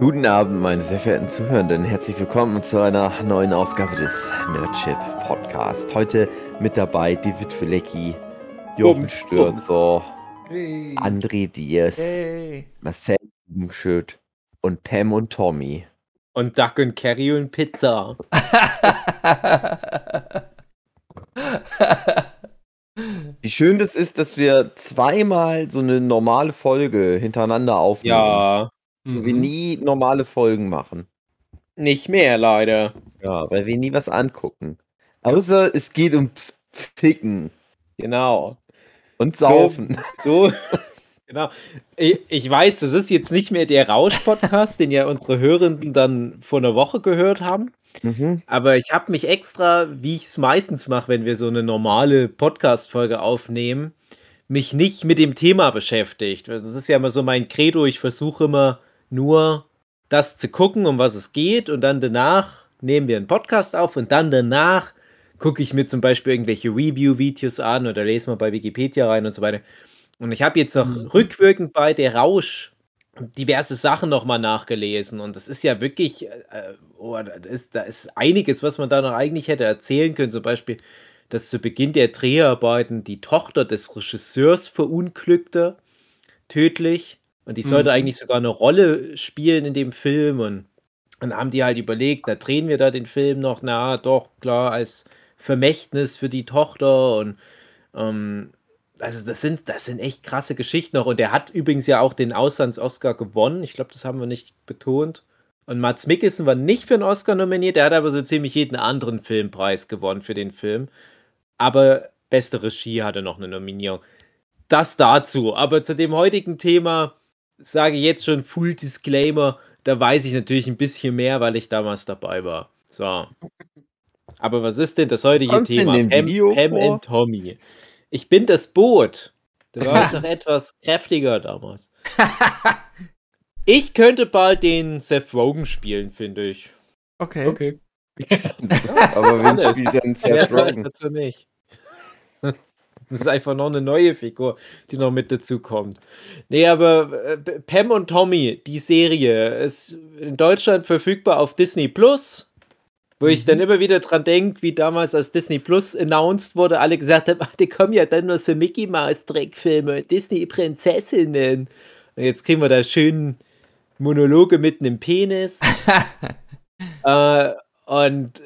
Guten Abend, meine sehr verehrten Zuhörenden. Herzlich willkommen zu einer neuen Ausgabe des Nerdship Podcast. Heute mit dabei David Filecki, Jochen Stürzer, hey. André Diaz, hey. Marcel Bubenschütt und Pam und Tommy. Und Duck und Carrie und Pizza. Wie schön das ist, dass wir zweimal so eine normale Folge hintereinander aufnehmen. Ja. Mhm. Wir nie normale Folgen machen. Nicht mehr, leider. Ja, weil wir nie was angucken. Außer es geht ums Ficken. Genau. Und Saufen. So, so genau. Ich, ich, weiß, das ist jetzt nicht mehr der Rausch-Podcast, den ja unsere Hörenden dann vor einer Woche gehört haben. Mhm. Aber ich habe mich extra, wie ich es meistens mache, wenn wir so eine normale Podcast-Folge aufnehmen, mich nicht mit dem Thema beschäftigt. Das ist ja immer so mein Credo. Ich versuche immer nur das zu gucken, um was es geht. Und dann danach nehmen wir einen Podcast auf und dann danach gucke ich mir zum Beispiel irgendwelche Review-Videos an oder lese mal bei Wikipedia rein und so weiter. Und ich habe jetzt noch mhm. rückwirkend bei der Rausch diverse Sachen nochmal nachgelesen und das ist ja wirklich, äh, oh, da, ist, da ist einiges, was man da noch eigentlich hätte erzählen können. Zum Beispiel, dass zu Beginn der Dreharbeiten die Tochter des Regisseurs verunglückte, tödlich. Und die sollte mhm. eigentlich sogar eine Rolle spielen in dem Film. Und dann haben die halt überlegt, da drehen wir da den Film noch, na doch, klar, als Vermächtnis für die Tochter. Und ähm, also das sind, das sind echt krasse Geschichten noch. Und der hat übrigens ja auch den Auslands-Oscar gewonnen. Ich glaube, das haben wir nicht betont. Und Mats Mikkelsen war nicht für einen Oscar nominiert, der hat aber so ziemlich jeden anderen Filmpreis gewonnen für den Film. Aber beste Regie hatte noch eine Nominierung. Das dazu. Aber zu dem heutigen Thema sage jetzt schon Full Disclaimer, da weiß ich natürlich ein bisschen mehr, weil ich damals dabei war. So. Aber was ist denn das heutige Kommst Thema? Pam, Pam und Tommy. Ich bin das Boot. Da war ich noch etwas kräftiger damals. ich könnte bald den Seth Rogen spielen, finde ich. Okay. Okay. aber wen spielt denn Seth Rogen? Dazu nicht. Das ist einfach noch eine neue Figur, die noch mit dazu kommt. Nee, aber äh, Pam und Tommy, die Serie, ist in Deutschland verfügbar auf Disney Plus. Wo mhm. ich dann mhm. immer wieder dran denke, wie damals, als Disney Plus announced wurde, alle gesagt haben: Ach, die kommen ja dann nur so Mickey Mouse Dreckfilme, Disney-Prinzessinnen. Und jetzt kriegen wir da schön Monologe mit einem Penis. äh, und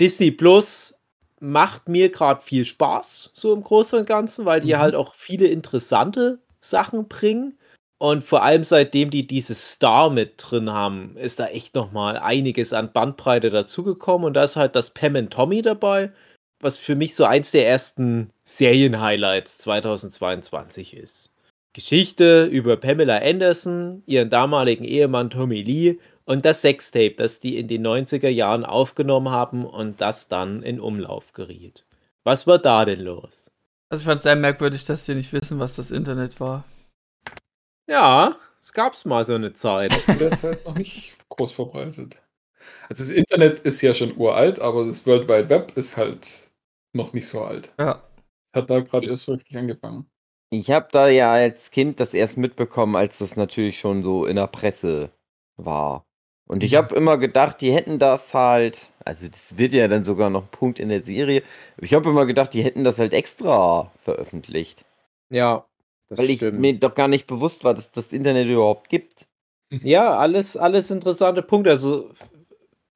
Disney Plus macht mir gerade viel Spaß, so im Großen und Ganzen, weil die mhm. halt auch viele interessante Sachen bringen. Und vor allem seitdem die dieses Star mit drin haben, ist da echt nochmal einiges an Bandbreite dazugekommen. Und da ist halt das Pam and Tommy dabei, was für mich so eins der ersten Serien-Highlights 2022 ist. Geschichte über Pamela Anderson, ihren damaligen Ehemann Tommy Lee und das Sextape, das die in den 90er Jahren aufgenommen haben und das dann in Umlauf geriet. Was war da denn los? Also ich fand es sehr merkwürdig, dass die nicht wissen, was das Internet war. Ja, es gab's mal so eine Zeit. In der Zeit noch nicht groß verbreitet. Also das Internet ist ja schon uralt, aber das World Wide Web ist halt noch nicht so alt. Ja. Hat da gerade erst so richtig angefangen. Ich habe da ja als Kind das erst mitbekommen, als das natürlich schon so in der Presse war. Und ich habe immer gedacht, die hätten das halt, also das wird ja dann sogar noch ein Punkt in der Serie. Ich habe immer gedacht, die hätten das halt extra veröffentlicht. Ja. Weil ich mir doch gar nicht bewusst war, dass das Internet überhaupt gibt. Ja, alles, alles interessante Punkte. Also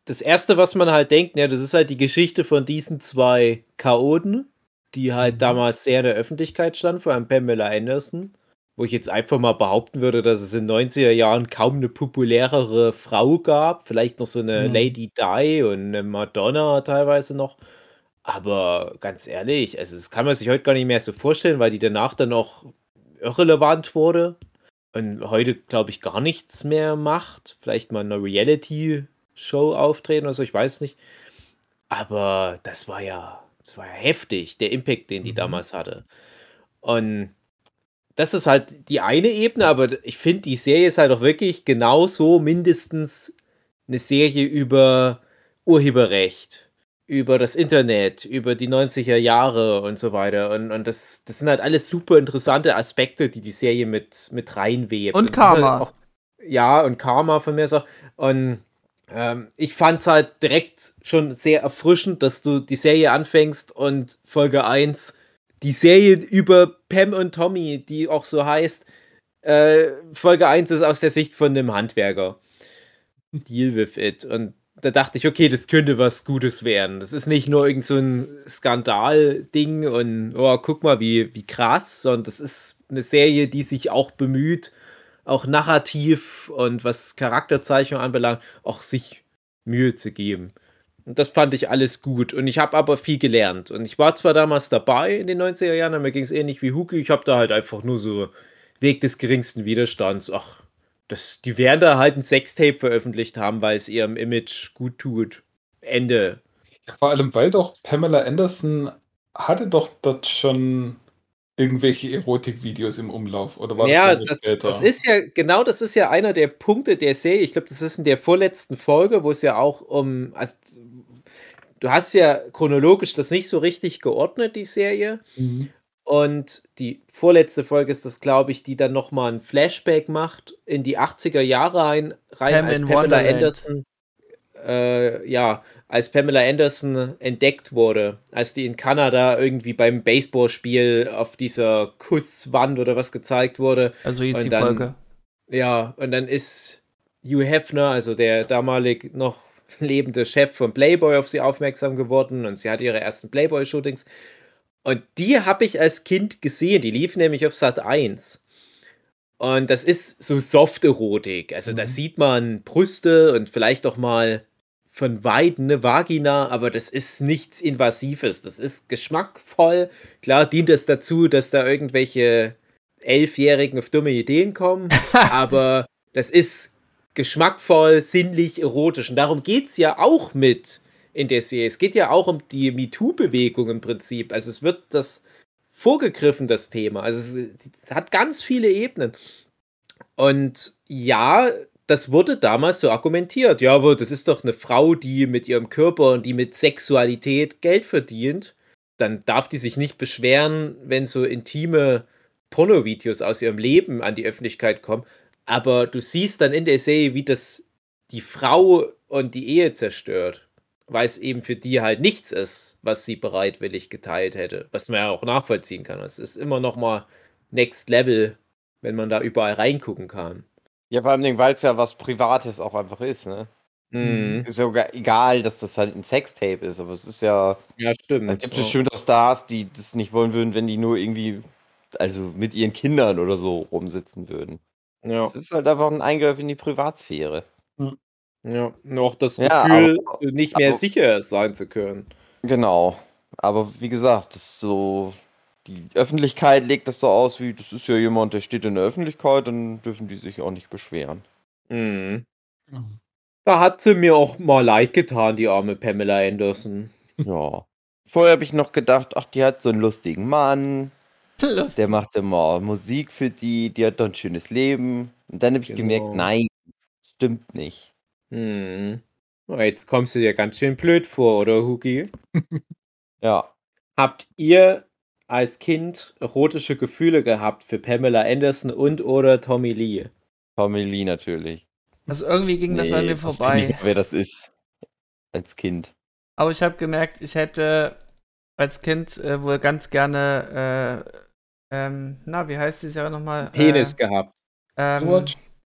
das erste, was man halt denkt, ja, das ist halt die Geschichte von diesen zwei Chaoten, die halt mhm. damals sehr in der Öffentlichkeit standen, vor allem Pamela Anderson wo ich jetzt einfach mal behaupten würde, dass es in 90er Jahren kaum eine populärere Frau gab. Vielleicht noch so eine mhm. Lady Di und eine Madonna teilweise noch. Aber ganz ehrlich, also das kann man sich heute gar nicht mehr so vorstellen, weil die danach dann auch irrelevant wurde und heute, glaube ich, gar nichts mehr macht. Vielleicht mal in einer Reality-Show auftreten oder so, ich weiß nicht. Aber das war ja, das war ja heftig, der Impact, den die mhm. damals hatte. Und das ist halt die eine Ebene, aber ich finde, die Serie ist halt auch wirklich genauso mindestens eine Serie über Urheberrecht, über das Internet, über die 90er Jahre und so weiter. Und, und das, das sind halt alles super interessante Aspekte, die die Serie mit, mit reinwebt. Und, und Karma. Halt auch, ja, und Karma von mir so. Und ähm, ich fand es halt direkt schon sehr erfrischend, dass du die Serie anfängst und Folge 1 die Serie über Pam und Tommy, die auch so heißt, äh, Folge 1 ist aus der Sicht von einem Handwerker. Deal with it. Und da dachte ich, okay, das könnte was Gutes werden. Das ist nicht nur irgend so ein Skandal-Ding und oh, guck mal, wie, wie krass, sondern das ist eine Serie, die sich auch bemüht, auch narrativ und was Charakterzeichnung anbelangt, auch sich Mühe zu geben. Und das fand ich alles gut. Und ich habe aber viel gelernt. Und ich war zwar damals dabei in den 90er Jahren, aber mir ging es ähnlich wie Huki. Ich habe da halt einfach nur so Weg des geringsten Widerstands. Ach, das, die werden da halt ein Sextape veröffentlicht haben, weil es ihrem Image gut tut. Ende. Vor allem, weil doch Pamela Anderson hatte doch dort schon irgendwelche Erotikvideos im Umlauf oder war ja, das, das, das, ist ja genau, das ist ja einer der Punkte der Serie. Ich glaube, das ist in der vorletzten Folge, wo es ja auch um also, du hast ja chronologisch das nicht so richtig geordnet die Serie. Mhm. Und die vorletzte Folge ist das, glaube ich, die dann nochmal ein Flashback macht in die 80er Jahre rein, rein Pam als Pamela Wonderland. Anderson. Äh, ja, als Pamela Anderson entdeckt wurde, als die in Kanada irgendwie beim Baseballspiel auf dieser Kusswand oder was gezeigt wurde. Also hieß die dann, Folge. Ja, und dann ist Hugh Hefner, also der damalig noch lebende Chef von Playboy, auf sie aufmerksam geworden und sie hat ihre ersten Playboy-Shootings und die habe ich als Kind gesehen. Die lief nämlich auf Sat 1. Und das ist so Soft-Erotik. Also mhm. da sieht man Brüste und vielleicht auch mal von weit eine Vagina, aber das ist nichts Invasives. Das ist geschmackvoll. Klar dient es dazu, dass da irgendwelche Elfjährigen auf dumme Ideen kommen, aber das ist geschmackvoll, sinnlich, erotisch. Und darum geht es ja auch mit in der Serie. Es geht ja auch um die MeToo-Bewegung im Prinzip. Also es wird das vorgegriffen, das Thema. Also es, hat ganz viele Ebenen. Und ja, das wurde damals so argumentiert. Ja, aber das ist doch eine Frau, die mit ihrem Körper und die mit Sexualität Geld verdient. Dann darf die sich nicht beschweren, wenn so intime Pornovideos aus ihrem Leben an die Öffentlichkeit kommen. Aber du siehst dann in der Serie, wie das die Frau und die Ehe zerstört weil es eben für die halt nichts ist, was sie bereitwillig geteilt hätte. Was man ja auch nachvollziehen kann. Es ist immer noch mal Next Level, wenn man da überall reingucken kann. Ja, vor allem, weil es ja was Privates auch einfach ist, ne? Mhm. Ist ja egal, dass das halt ein Sextape ist, aber es ist ja. Ja, stimmt. Es gibt bestimmt auch Stars, die das nicht wollen würden, wenn die nur irgendwie, also mit ihren Kindern oder so rumsitzen würden. Ja. Es ist halt einfach ein Eingriff in die Privatsphäre. Mhm. Ja, noch das Ja, Gefühl, aber nicht mehr aber sicher sein zu können. Genau. Aber wie gesagt, das ist so die Öffentlichkeit legt das so aus wie: „Das ist ja jemand, der steht in der Öffentlichkeit, dann dürfen die sich auch nicht beschweren.“ Mhm. Mhm. Da hat sie mir auch mal leid getan, die arme Pamela Anderson. Ja. Vorher habe ich noch gedacht: „Ach, die hat so einen lustigen Mann, der macht immer Musik für die, die hat doch 'n schönes Leben.“ Und dann habe ich gemerkt: Genau. „Nein, stimmt nicht.“ Mhm. Oh, jetzt kommst du dir ganz schön blöd vor, oder Hugi? Ja. Habt ihr als Kind erotische Gefühle gehabt für Pamela Anderson und oder Tommy Lee? Tommy Lee natürlich. Also irgendwie ging das an mir vorbei. Nicht, wer das ist. Als Kind. Aber ich habe gemerkt, ich hätte als Kind äh, wohl ganz gerne, äh, ähm, na, wie heißt die Serie nochmal? Penis äh, gehabt. Ähm, Baywatch,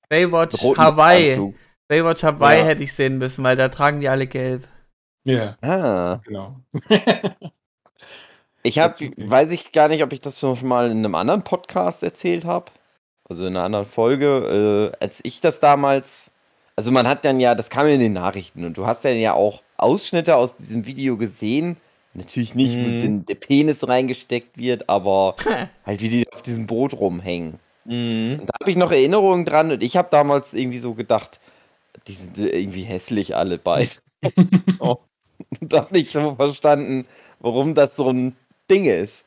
Baywatch Hawaii. Anzug. Baywatch Hawaii ja. hätte ich sehen müssen, weil da tragen die alle gelb. Ja. Ah. Genau. ich habe, weiß ich gar nicht, ob ich das schon mal in einem anderen Podcast erzählt habe. Also in einer anderen Folge. Äh, als ich das damals. Also man hat dann ja, das kam in den Nachrichten und du hast dann ja auch Ausschnitte aus diesem Video gesehen. Natürlich nicht, mhm. wo den, der Penis reingesteckt wird, aber halt wie die auf diesem Boot rumhängen. Mhm. Da habe ich noch Erinnerungen dran und ich habe damals irgendwie so gedacht, die sind irgendwie hässlich alle beide. oh. Und hab nicht so verstanden, warum das so ein Ding ist.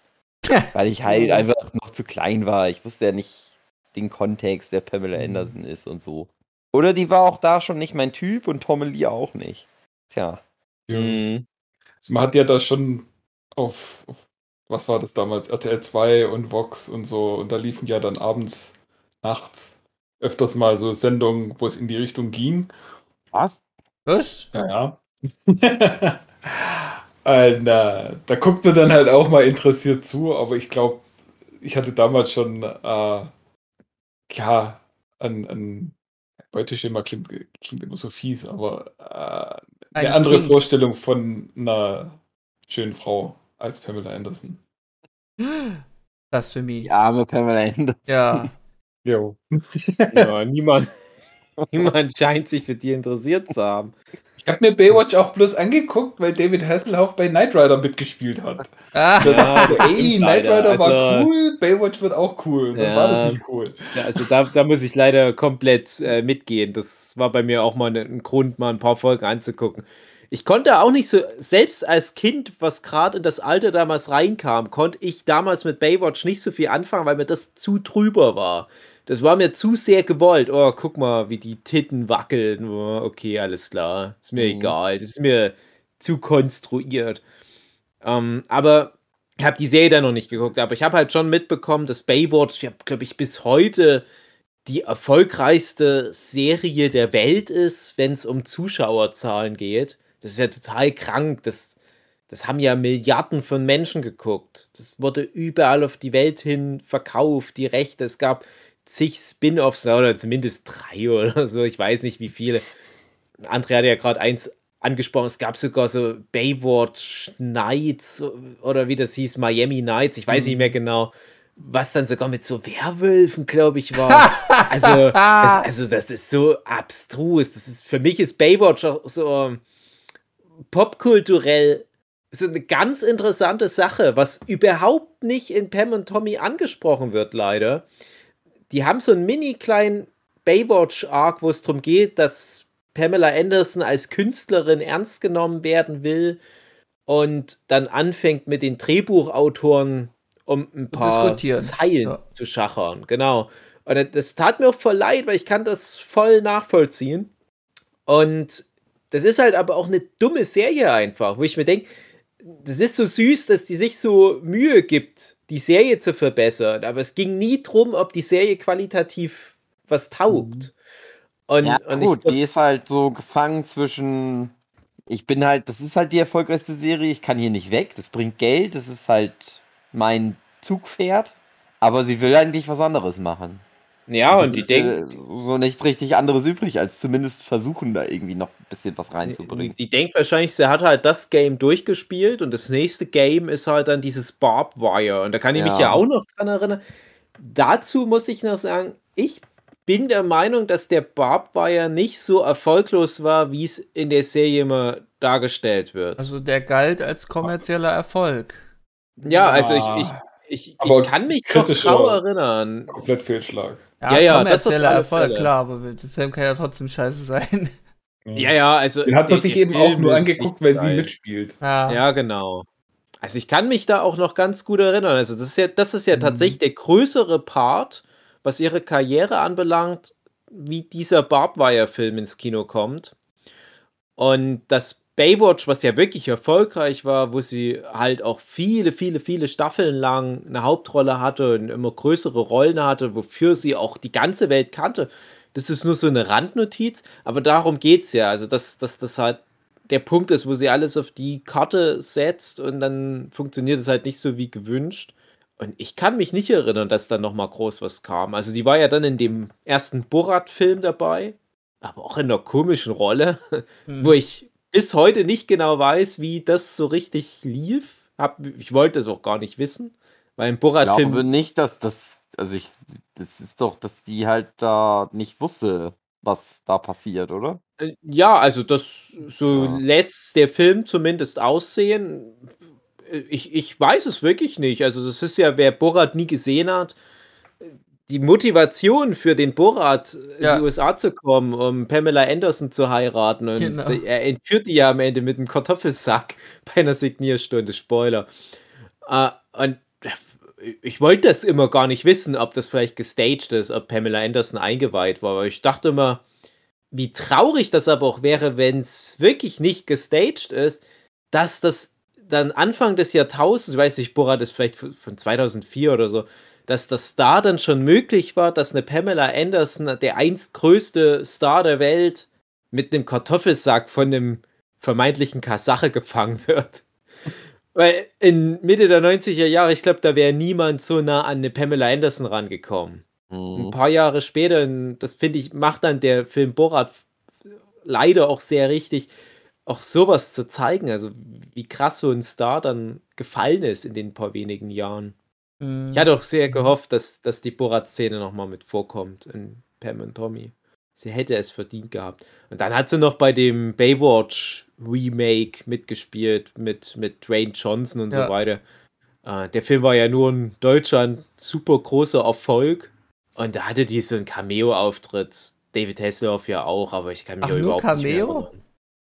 Weil ich halt einfach noch zu klein war. Ich wusste ja nicht den Kontext, wer Pamela mhm. Anderson ist und so. Oder die war auch da schon nicht mein Typ und Tom Lee auch nicht. Tja. Ja. Mhm. Also man hat ja da schon auf, auf, was war das damals, RTL 2 und Vox und so, und da liefen ja dann abends, nachts öfters mal so Sendungen, wo es in die Richtung ging. Was? Was? Ja, ja. Und, äh, da guckt man dann halt auch mal interessiert zu, aber ich glaube, ich hatte damals schon, äh, ja, an, an Beuteschema klingt, klingt immer so fies, aber äh, eine andere Kind. Vorstellung von einer schönen Frau als Pamela Anderson. Das für mich. Die arme Pamela Anderson. Ja. Jo. ja, niemand, niemand scheint sich für die interessiert zu haben. Ich habe mir Baywatch auch bloß angeguckt, weil David Hasselhoff bei Knight Rider mitgespielt hat. Ah. Ja, also, ey, Knight Rider war also, cool, Baywatch wird auch cool. Dann ja, war das nicht cool. Ja, also da, da muss ich leider komplett äh, mitgehen. Das war bei mir auch mal ein Grund, mal ein paar Folgen anzugucken. Ich konnte auch nicht so, selbst als Kind, was gerade in das Alter damals reinkam, konnte ich damals mit Baywatch nicht so viel anfangen, weil mir das zu drüber war. Das war mir zu sehr gewollt. Oh, guck mal, wie die Titten wackeln. Oh, okay, alles klar. Ist mir mhm. egal. Das ist mir zu konstruiert. Ähm, aber ich habe die Serie dann noch nicht geguckt, aber ich habe halt schon mitbekommen, dass Baywatch, glaube ich, bis heute die erfolgreichste Serie der Welt ist, wenn es um Zuschauerzahlen geht. Das ist ja total krank. Das, das haben ja Milliarden von Menschen geguckt. Das wurde überall auf die Welt hin verkauft, die Rechte. Es gab zig Spin-offs oder zumindest drei oder so. Ich weiß nicht, wie viele. André hatte ja gerade eins angesprochen. Es gab sogar so Baywatch Nights oder wie das hieß, Miami Nights. Ich weiß mhm. nicht mehr genau. Was dann sogar mit so Werwölfen, glaube ich, war. also, das, also, das ist so abstrus. Das ist, für mich ist Baywatch auch so popkulturell so eine ganz interessante Sache, was überhaupt nicht in Pam und Tommy angesprochen wird, leider die haben so einen mini kleinen Baywatch-Arc, wo es darum geht, dass Pamela Anderson als Künstlerin ernst genommen werden will und dann anfängt mit den Drehbuchautoren um ein paar Zeilen ja. zu schachern. Genau. Und das tat mir auch voll leid, weil ich kann das voll nachvollziehen. Und das ist halt aber auch eine dumme Serie einfach, wo ich mir denke, das ist so süß, dass die sich so Mühe gibt, die Serie zu verbessern. Aber es ging nie darum, ob die Serie qualitativ was taugt. Mhm. Und, ja, und gut, ich, die ist halt so gefangen zwischen. Ich bin halt, das ist halt die erfolgreichste Serie, ich kann hier nicht weg, das bringt Geld, das ist halt mein Zugpferd, aber sie will eigentlich was anderes machen. Ja, und die denkt. So nichts richtig anderes übrig, als zumindest versuchen, da irgendwie noch ein bisschen was reinzubringen. Die, die denkt wahrscheinlich, sie hat halt das Game durchgespielt und das nächste Game ist halt dann dieses Barb Wire. Und da kann ich ja. mich ja auch noch dran erinnern. Dazu muss ich noch sagen, ich bin der Meinung, dass der Barb Wire nicht so erfolglos war, wie es in der Serie immer dargestellt wird. Also der galt als kommerzieller Erfolg. Ja, also ich, ich, ich, ich kann mich noch erinnern. Komplett Fehlschlag. Ja, ja, ja kommerzieller Erfolg, Fälle. klar, aber der Film kann ja trotzdem scheiße sein. Ja, ja, also. Den hat man sich eben auch nur angeguckt, weil sie mitspielt. Ja. ja, genau. Also ich kann mich da auch noch ganz gut erinnern. Also das ist ja, das ist ja mhm. tatsächlich der größere Part, was ihre Karriere anbelangt, wie dieser Barbwire-Film ins Kino kommt. Und das Baywatch, was ja wirklich erfolgreich war, wo sie halt auch viele, viele, viele Staffeln lang eine Hauptrolle hatte und immer größere Rollen hatte, wofür sie auch die ganze Welt kannte. Das ist nur so eine Randnotiz, aber darum geht es ja. Also, dass, dass das halt der Punkt ist, wo sie alles auf die Karte setzt und dann funktioniert es halt nicht so wie gewünscht. Und ich kann mich nicht erinnern, dass da nochmal groß was kam. Also, die war ja dann in dem ersten Borat-Film dabei, aber auch in einer komischen Rolle, mhm. wo ich bis heute nicht genau weiß, wie das so richtig lief. Hab, ich wollte es auch gar nicht wissen, weil im Borat-Film. Ich glaube nicht, dass das, also ich, das ist doch, dass die halt da nicht wusste, was da passiert, oder? Äh, ja, also das so ja. lässt der Film zumindest aussehen. Äh, ich, ich weiß es wirklich nicht. Also das ist ja, wer Borat nie gesehen hat, die Motivation für den Borat in ja. die USA zu kommen, um Pamela Anderson zu heiraten. Und genau. er entführt die ja am Ende mit einem Kartoffelsack bei einer Signierstunde. Spoiler. Uh, und ich wollte das immer gar nicht wissen, ob das vielleicht gestaged ist, ob Pamela Anderson eingeweiht war. Aber ich dachte immer, wie traurig das aber auch wäre, wenn es wirklich nicht gestaged ist, dass das dann Anfang des Jahrtausends, ich weiß nicht, Borat ist vielleicht von 2004 oder so, dass das da dann schon möglich war, dass eine Pamela Anderson, der einst größte Star der Welt, mit einem Kartoffelsack von einem vermeintlichen Kasache gefangen wird. Weil in Mitte der 90er Jahre, ich glaube, da wäre niemand so nah an eine Pamela Anderson rangekommen. Mhm. Ein paar Jahre später, das finde ich, macht dann der Film Borat leider auch sehr richtig, auch sowas zu zeigen. Also, wie krass so ein Star dann gefallen ist in den paar wenigen Jahren. Mhm. Ich hatte auch sehr gehofft, dass, dass die Borat-Szene nochmal mit vorkommt in Pam und Tommy. Sie hätte es verdient gehabt. Und dann hat sie noch bei dem Baywatch Remake mitgespielt mit, mit Dwayne Johnson und ja. so weiter. Äh, der Film war ja nur in Deutschland super großer Erfolg. Und da hatte die so einen Cameo-Auftritt. David Hasselhoff ja auch, aber ich kann mich Ach, überhaupt Cameo? nicht mehr erinnern.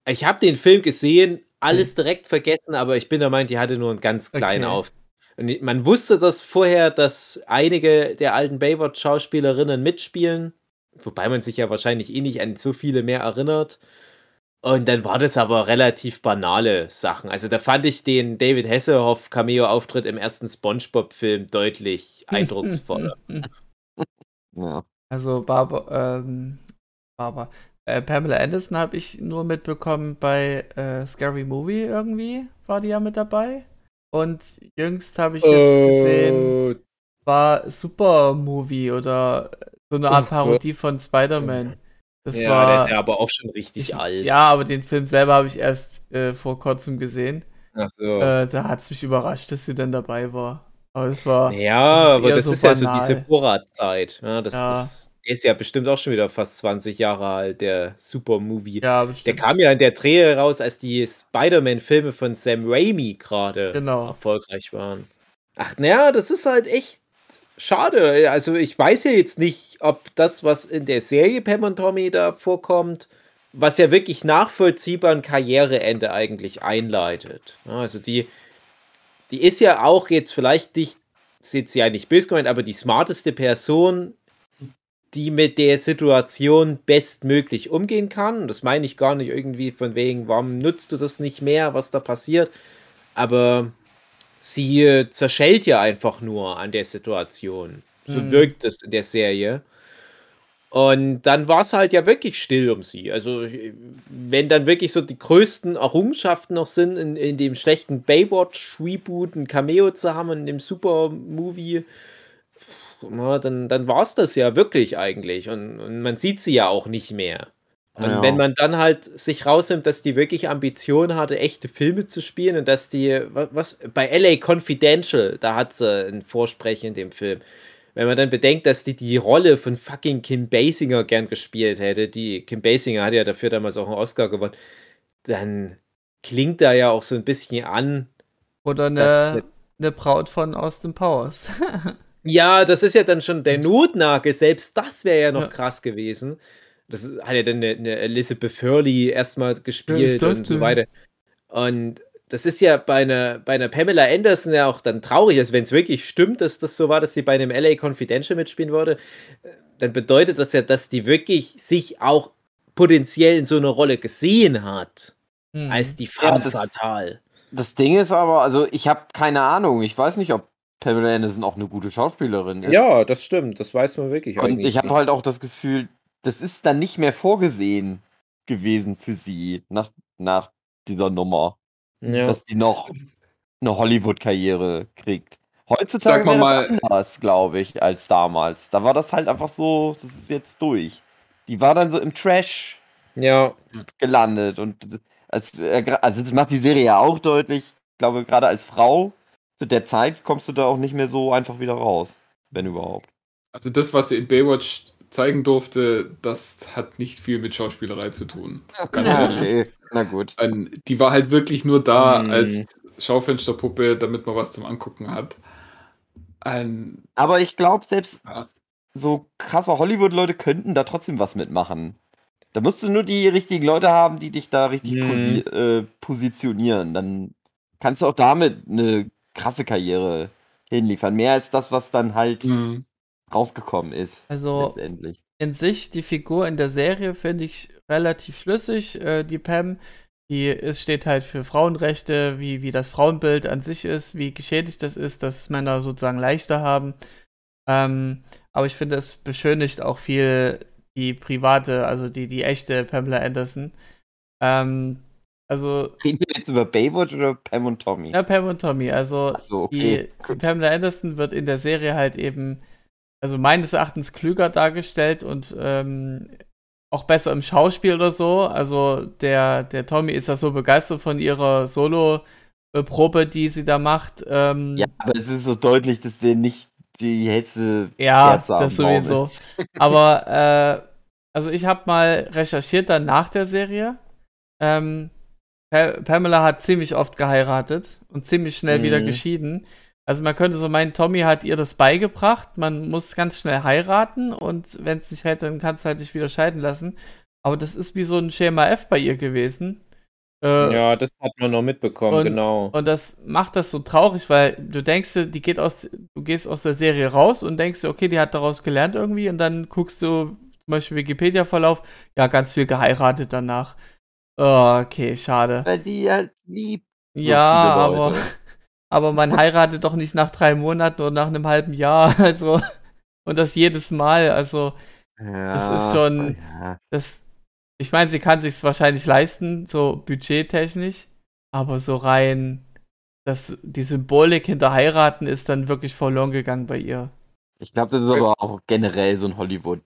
Ich habe den Film gesehen, alles direkt vergessen, aber ich bin der Meinung, die hatte nur einen ganz kleinen okay. Auftritt. Und man wusste das vorher, dass einige der alten Baywatch-Schauspielerinnen mitspielen. Wobei man sich ja wahrscheinlich eh nicht an so viele mehr erinnert. Und dann war das aber relativ banale Sachen. Also da fand ich den David Hasselhoff Cameo-Auftritt im ersten SpongeBob-Film deutlich eindrucksvoller. ja. Also Barbara, ähm, Barbara. Äh, Pamela Anderson habe ich nur mitbekommen bei äh, Scary Movie irgendwie, war die ja mit dabei. Und jüngst habe ich jetzt gesehen, äh. war Super Movie oder so eine Art Parodie von Spider-Man. Das ja, war, der ist ja aber auch schon richtig ich, alt. Ja, aber den Film selber habe ich erst äh, vor kurzem gesehen. Ach so. Äh, da hat es mich überrascht, dass sie dann dabei war. Aber es war. Ja, das aber das so ist banal. ja so diese Borat-Zeit. Ja, das, ja. Das, der ist ja bestimmt auch schon wieder fast 20 Jahre alt, der Super-Movie. Ja, bestimmt. Der kam ja in der Drehe raus, als die Spider-Man-Filme von Sam Raimi gerade genau. erfolgreich waren. Ach, naja, das ist halt echt schade. Also ich weiß ja jetzt nicht, ob das, was in der Serie Pam und Tommy da vorkommt, was ja wirklich nachvollziehbar ein Karriereende eigentlich einleitet. Also die, die ist ja auch jetzt vielleicht nicht, ist jetzt ja nicht böse gemeint, aber die smarteste Person, die mit der Situation bestmöglich umgehen kann. Das meine ich gar nicht irgendwie von wegen, warum nutzt du das nicht mehr, was da passiert. Aber sie äh, zerschellt ja einfach nur an der Situation. So mhm. wirkt es in der Serie. Und dann war es halt ja wirklich still um sie. Also, wenn dann wirklich so die größten Errungenschaften noch sind, in, in dem schlechten Baywatch-Reboot ein Cameo zu haben in dem Super-Movie, dann, dann war es das ja wirklich eigentlich. Und, und man sieht sie ja auch nicht mehr. Und ja. wenn man dann halt sich rausnimmt, dass die wirklich Ambition hatte, echte Filme zu spielen und dass die, was, bei LA Confidential, da hat sie ein Vorsprechen in dem Film. Wenn man dann bedenkt, dass die die Rolle von fucking Kim Basinger gern gespielt hätte, die Kim Basinger hat ja dafür damals auch einen Oscar gewonnen, dann klingt da ja auch so ein bisschen an. Oder eine, eine Braut von Austin Powers. ja, das ist ja dann schon der Notnagel, selbst das wäre ja noch ja. krass gewesen. Das hat ja dann eine, eine Elizabeth Hurley erstmal gespielt und so weiter. Und das ist ja bei einer, bei einer Pamela Anderson ja auch dann traurig, also wenn es wirklich stimmt, dass das so war, dass sie bei einem LA Confidential mitspielen würde, dann bedeutet das ja, dass die wirklich sich auch potenziell in so einer Rolle gesehen hat. Mhm. Als die Femme ja, fatal. Das Ding ist aber, also ich habe keine Ahnung, ich weiß nicht, ob Pamela Anderson auch eine gute Schauspielerin ist. Ja, das stimmt, das weiß man wirklich. Und ich habe halt auch das Gefühl, das ist dann nicht mehr vorgesehen gewesen für sie nach, nach dieser Nummer. Ja. Dass die noch eine Hollywood-Karriere kriegt. Heutzutage wäre das anders, glaube ich, als damals. Da war das halt einfach so, das ist jetzt durch. Die war dann so im Trash ja. gelandet. Und als, äh, also das macht die Serie ja auch deutlich. Ich glaube, gerade als Frau zu der Zeit kommst du da auch nicht mehr so einfach wieder raus, wenn überhaupt. Also das, was sie in Baywatch zeigen durfte, das hat nicht viel mit Schauspielerei zu tun. Ganz ehrlich. Okay. Na gut. Die war halt wirklich nur da hm. als Schaufensterpuppe, damit man was zum Angucken hat. Ein, Aber ich glaube, selbst ja. so krasse Hollywood-Leute könnten da trotzdem was mitmachen. Da musst du nur die richtigen Leute haben, die dich da richtig hm. posi äh, positionieren. Dann kannst du auch damit eine krasse Karriere hinliefern. Mehr als das, was dann halt hm rausgekommen ist. Also letztendlich. in sich, die Figur in der Serie finde ich relativ schlüssig. Äh, die Pam, die ist, steht halt für Frauenrechte, wie, wie das Frauenbild an sich ist, wie geschädigt das ist, dass Männer sozusagen leichter haben. Ähm, aber ich finde, es beschönigt auch viel die private, also die, die echte Pamela Anderson. Ähm, also. Reden wir jetzt über Baywatch oder Pam und Tommy? Ja, Pam und Tommy. Also so, okay, die, die, Pamela Anderson wird in der Serie halt eben, also meines Erachtens klüger dargestellt und ähm, auch besser im Schauspiel oder so. Also der, der Tommy ist ja so begeistert von ihrer Solo-Probe, die sie da macht. Ähm, ja, aber es ist so deutlich, dass der nicht die hellste ja, Kerze das sowieso. Ist. Aber äh, also ich habe mal recherchiert dann nach der Serie. Ähm, Pamela hat ziemlich oft geheiratet und ziemlich schnell mhm. wieder geschieden. Also man könnte so meinen, Tommy hat ihr das beigebracht. Man muss ganz schnell heiraten und wenn es nicht hält, dann kannst du halt dich wieder scheiden lassen. Aber das ist wie so ein Schema F bei ihr gewesen. Äh, ja, das hat man noch mitbekommen, und, genau. Und das macht das so traurig, weil du denkst, die geht aus, du gehst aus der Serie raus und denkst, okay, die hat daraus gelernt irgendwie und dann guckst du zum Beispiel Wikipedia-Verlauf, ja, ganz viel geheiratet danach. Oh, okay, schade. Weil die halt liebt. So ja, aber, aber man heiratet doch nicht nach drei Monaten oder nach einem halben Jahr. Also, und das jedes Mal. Also, ja, das ist schon. Ja. Das, ich meine, sie kann sich wahrscheinlich leisten, so budgettechnisch, aber so rein, dass die Symbolik hinter heiraten ist dann wirklich verloren gegangen bei ihr. Ich glaube, das ist aber auch generell so ein Hollywood.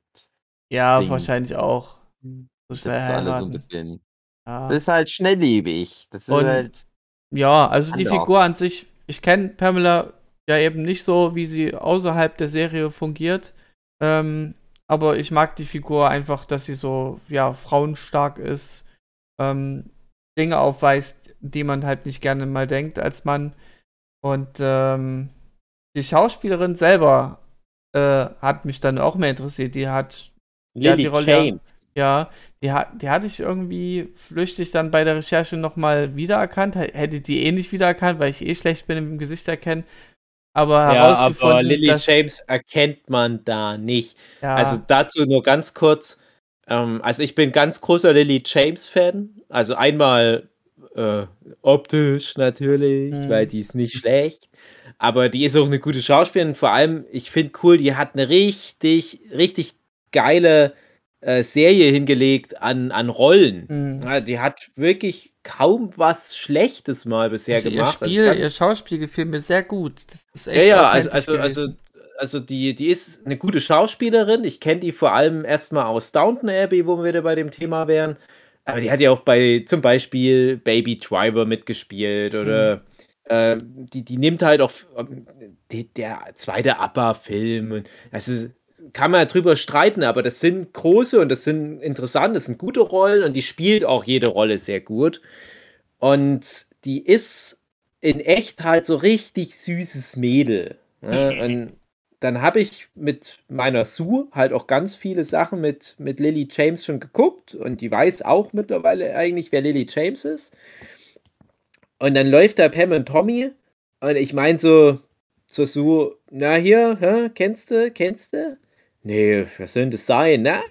Ja, wahrscheinlich auch. So schnell das ist heiraten. so ein bisschen. Ja. Das ist halt schnelllebig. Das ist Und, halt. Ja, also die Figur an sich, ich kenne Pamela ja eben nicht so, wie sie außerhalb der Serie fungiert. Ähm, aber ich mag die Figur einfach, dass sie so, ja, frauenstark ist, ähm, Dinge aufweist, die man halt nicht gerne mal denkt als Mann. Und ähm, die Schauspielerin selber äh, hat mich dann auch mehr interessiert. Die hat Lily ja, die Rolle, James. Ja, die, hat, die hatte ich irgendwie flüchtig dann bei der Recherche nochmal wiedererkannt. Hätte die eh nicht wiedererkannt, weil ich eh schlecht bin im Gesicht erkennen aber ja, aber Lily James erkennt man da nicht. Ja. Also dazu nur ganz kurz. Ähm, also ich bin ganz großer Lily James Fan. Also einmal äh, optisch natürlich, mhm. weil die ist nicht schlecht. Aber die ist auch eine gute Schauspielerin. Vor allem, ich finde cool, die hat eine richtig, richtig geile äh, Serie hingelegt an, an Rollen. Mhm. Ja, die hat wirklich kaum was Schlechtes mal bisher also gemacht. Ihr, Spiel, also ihr Schauspiel gefällt mir sehr gut. ja, ja, also, also, also, also die, die ist eine gute Schauspielerin. Ich kenne die vor allem erstmal aus Downton Abbey, wo wir wieder bei dem Thema wären. Aber die hat ja auch bei zum Beispiel Baby Driver mitgespielt oder mhm. äh, die, die nimmt halt auch die, der zweite ABBA-Film. Also kann man ja drüber streiten, aber das sind große und das sind interessant, das sind gute Rollen und die spielt auch jede Rolle sehr gut. Und die ist in echt halt so richtig süßes Mädel. Ne? Und dann habe ich mit meiner Sue halt auch ganz viele Sachen mit, mit Lily James schon geguckt und die weiß auch mittlerweile eigentlich, wer Lily James ist. Und dann läuft da Pam und Tommy und ich meine so zur Sue, na hier, hä, kennst du, kennst du? Nee, was soll das sein? Na,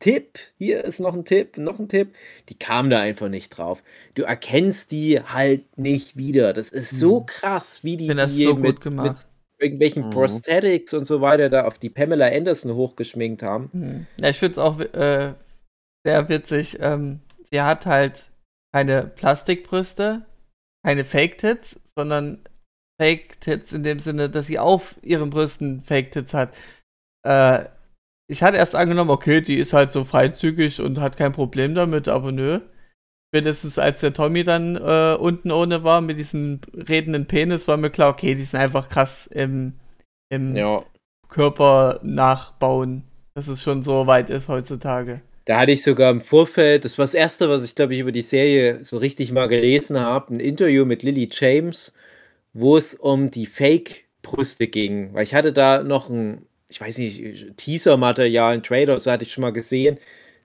Tipp, hier ist noch ein Tipp, noch ein Tipp. Die kam da einfach nicht drauf. Du erkennst die halt nicht wieder. Das ist so mhm. krass, wie die, das die so mit, mit, irgendwelchen mhm. Prosthetics und so weiter da auf die Pamela Anderson hochgeschminkt haben. Mhm. Ja, ich finde es auch äh, sehr witzig. Ähm, sie hat halt keine Plastikbrüste, keine Fake-Tits, sondern Fake-Tits in dem Sinne, dass sie auf ihren Brüsten Fake-Tits hat. Äh, ich hatte erst angenommen, okay, die ist halt so freizügig und hat kein Problem damit, aber nö. Spätestens als der Tommy dann äh, unten ohne war mit diesem redenden Penis, war mir klar, okay, die sind einfach krass im, im ja. Körper nachbauen, dass es schon so weit ist heutzutage. Da hatte ich sogar im Vorfeld, das war das erste, was ich glaube ich über die Serie so richtig mal gelesen habe, ein Interview mit Lily James, wo es um die Fake-Brüste ging. Weil ich hatte da noch ein ich weiß nicht, Teaser-Material, ein Trailer, so hatte ich schon mal gesehen.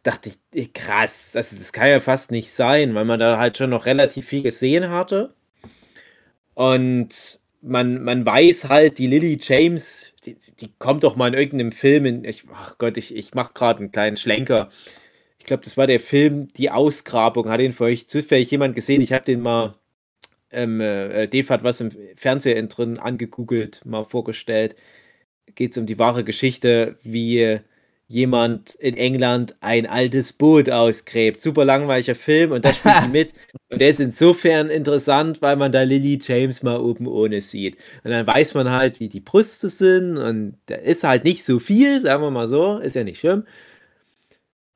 Dachte ich, krass, das, das kann ja fast nicht sein, weil man da halt schon noch relativ viel gesehen hatte. Und man, man weiß halt, die Lily James, die, die kommt doch mal in irgendeinem Film in, ich, ach Gott, ich, ich mache gerade einen kleinen Schlenker. Ich glaube, das war der Film Die Ausgrabung. Hat den für euch zufällig jemand gesehen? Ich habe den mal, ähm, äh, Dave hat was im Fernseher drin angegoogelt, mal vorgestellt geht es um die wahre Geschichte, wie jemand in England ein altes Boot ausgräbt. Super langweiliger Film und da spielt die mit. Und der ist insofern interessant, weil man da Lily James mal oben ohne sieht. Und dann weiß man halt, wie die Brüste sind und da ist halt nicht so viel, sagen wir mal so, ist ja nicht schlimm.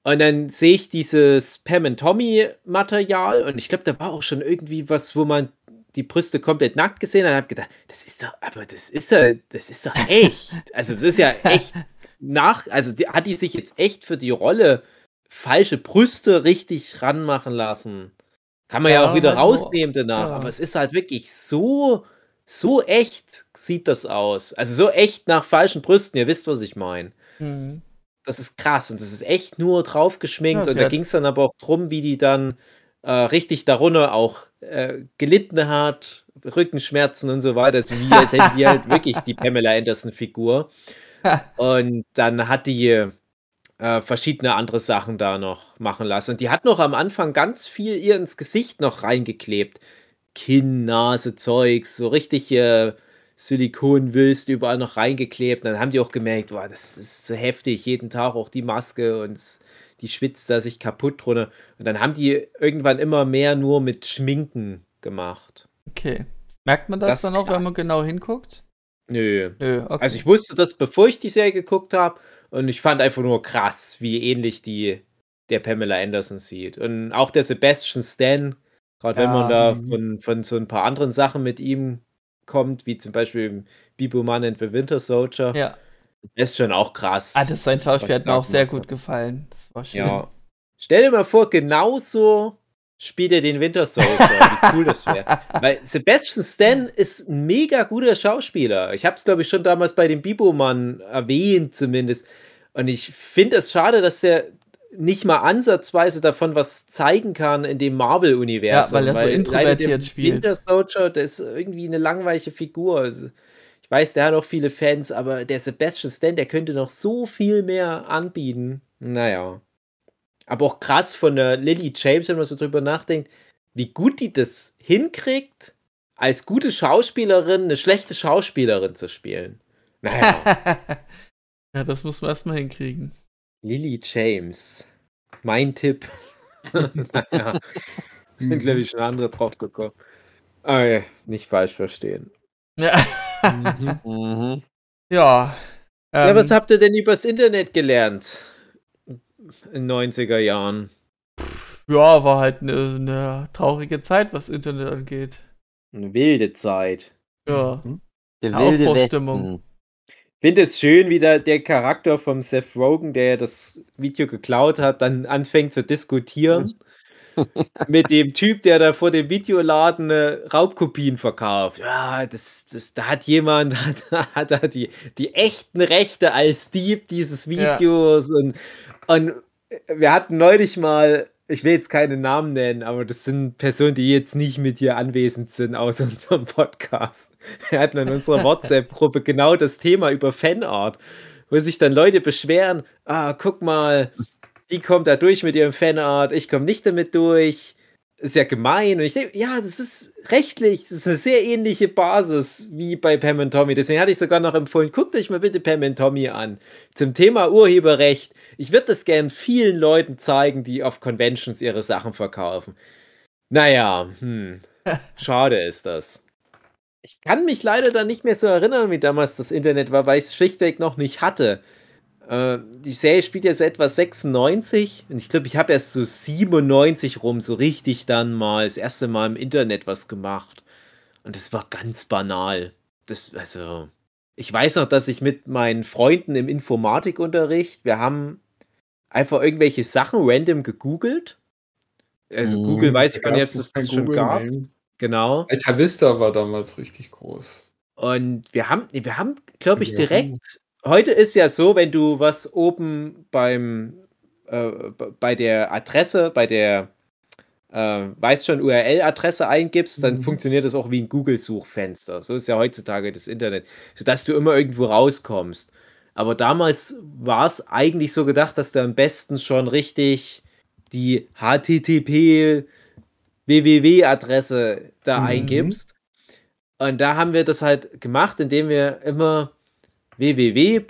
Und dann sehe ich dieses Pam and Tommy Material und ich glaube, da war auch schon irgendwie was, wo man die Brüste komplett nackt gesehen und habe gedacht, das ist doch, aber das ist doch, das ist doch echt. Also es ist ja echt nach, also die, hat die sich jetzt echt für die Rolle falsche Brüste richtig ranmachen lassen. Kann man ja, ja auch wieder rausnehmen danach, ja. aber es ist halt wirklich so, so echt sieht das aus. Also so echt nach falschen Brüsten, ihr wisst, was ich meine. Mhm. Das ist krass und das ist echt nur draufgeschminkt ja, und da ging es dann aber auch drum, wie die dann äh, richtig darunter auch äh, gelitten hat, Rückenschmerzen und so weiter. Also wie als hätten die halt wirklich die Pamela Anderson-Figur. und dann hat die äh, verschiedene andere Sachen da noch machen lassen. Und die hat noch am Anfang ganz viel ihr ins Gesicht noch reingeklebt. Kinn, Nase, Zeugs, so richtig äh, Silikonwülst überall noch reingeklebt. Und dann haben die auch gemerkt, boah, das ist so heftig, jeden Tag auch die Maske und die schwitzt da sich kaputt drunter. Und dann haben die irgendwann immer mehr nur mit Schminken gemacht. Okay. Merkt man das, das dann auch, wenn man genau hinguckt? Nö. Nö okay. Also ich wusste das, bevor ich die Serie geguckt habe. Und ich fand einfach nur krass, wie ähnlich die der Pamela Anderson sieht. Und auch der Sebastian Stan, gerade ja. wenn man da von, von so ein paar anderen Sachen mit ihm kommt, wie zum Beispiel Bibo Man and the Winter Soldier. Ja. Ist schon auch krass. Ah, das sein Schauspiel hat mir auch sehr gut gefallen. Das war schön. Ja. Stell dir mal vor, genauso spielt er den Winter Soldier. Wie cool das wäre. Weil Sebastian Stan ist ein mega guter Schauspieler. Ich habe es, glaube ich, schon damals bei dem Bibo-Mann erwähnt, zumindest. Und ich finde es schade, dass der nicht mal ansatzweise davon was zeigen kann in dem Marvel-Universum. Ja, weil er weil so introvertiert spielt. Winter Soldier, der ist irgendwie eine langweilige Figur. Also, ich weiß, der hat auch viele Fans, aber der Sebastian Stan, der könnte noch so viel mehr anbieten. Naja. Aber auch krass von der Lily James, wenn man so drüber nachdenkt, wie gut die das hinkriegt, als gute Schauspielerin eine schlechte Schauspielerin zu spielen. Naja. ja, das muss man erstmal hinkriegen. Lily James. Mein Tipp. naja. Sind, glaube ich, schon andere drauf gekommen. Aber ja, nicht falsch verstehen. Ja. Mhm. Mhm. Ja. Ähm, ja, was habt ihr denn übers Internet gelernt? in 90er Jahren. Ja, war halt eine, eine traurige Zeit, was Internet angeht. Eine wilde Zeit. Ja. Mhm. Der wilde Aufbruchstimmung. Ich finde es schön, wie der, der Charakter vom Seth Rogen, der das Video geklaut hat, dann anfängt zu diskutieren mit dem Typ, der da vor dem Videoladen äh, Raubkopien verkauft. Ja, das, das, da hat jemand hat, hat, hat die, die echten Rechte als Dieb dieses Videos ja. und und wir hatten neulich mal, ich will jetzt keine Namen nennen, aber das sind Personen, die jetzt nicht mit hier anwesend sind aus unserem Podcast. Wir hatten in unserer WhatsApp-Gruppe genau das Thema über Fanart, wo sich dann Leute beschweren, ah, guck mal, die kommt da durch mit ihrem Fanart, ich komme nicht damit durch ist ja gemein. Und ich denke, ja, das ist rechtlich, das ist eine sehr ähnliche Basis wie bei Pam und Tommy. Deswegen hatte ich sogar noch empfohlen, guckt euch mal bitte Pam und Tommy an. Zum Thema Urheberrecht. Ich würde das gern vielen Leuten zeigen, die auf Conventions ihre Sachen verkaufen. Naja, hm. Schade ist das. Ich kann mich leider dann nicht mehr so erinnern, wie damals das Internet war, weil ich es schlichtweg noch nicht hatte. Äh, die Serie spielt ja so etwa 96 und ich glaube, ich habe erst so 97 rum so richtig dann mal das erste Mal im Internet was gemacht. Und das war ganz banal. Das, also, ich weiß noch, dass ich mit meinen Freunden im Informatikunterricht, wir haben einfach irgendwelche Sachen random gegoogelt. Also, mhm, Google weiß ich gar nicht, ob es das schon gab. Nehmen. Genau. Alta Vista war damals richtig groß. Und wir haben, wir haben, glaube ich, direkt heute ist ja so, wenn du was oben beim äh, bei der Adresse, bei der äh, weißt schon URL-Adresse eingibst, dann mhm. funktioniert das auch wie ein Google-Suchfenster. So ist ja heutzutage das Internet, sodass du immer irgendwo rauskommst. Aber damals war es eigentlich so gedacht, dass du am besten schon richtig die HTTP www-Adresse da mhm. eingibst. Und da haben wir das halt gemacht, indem wir immer www.dicke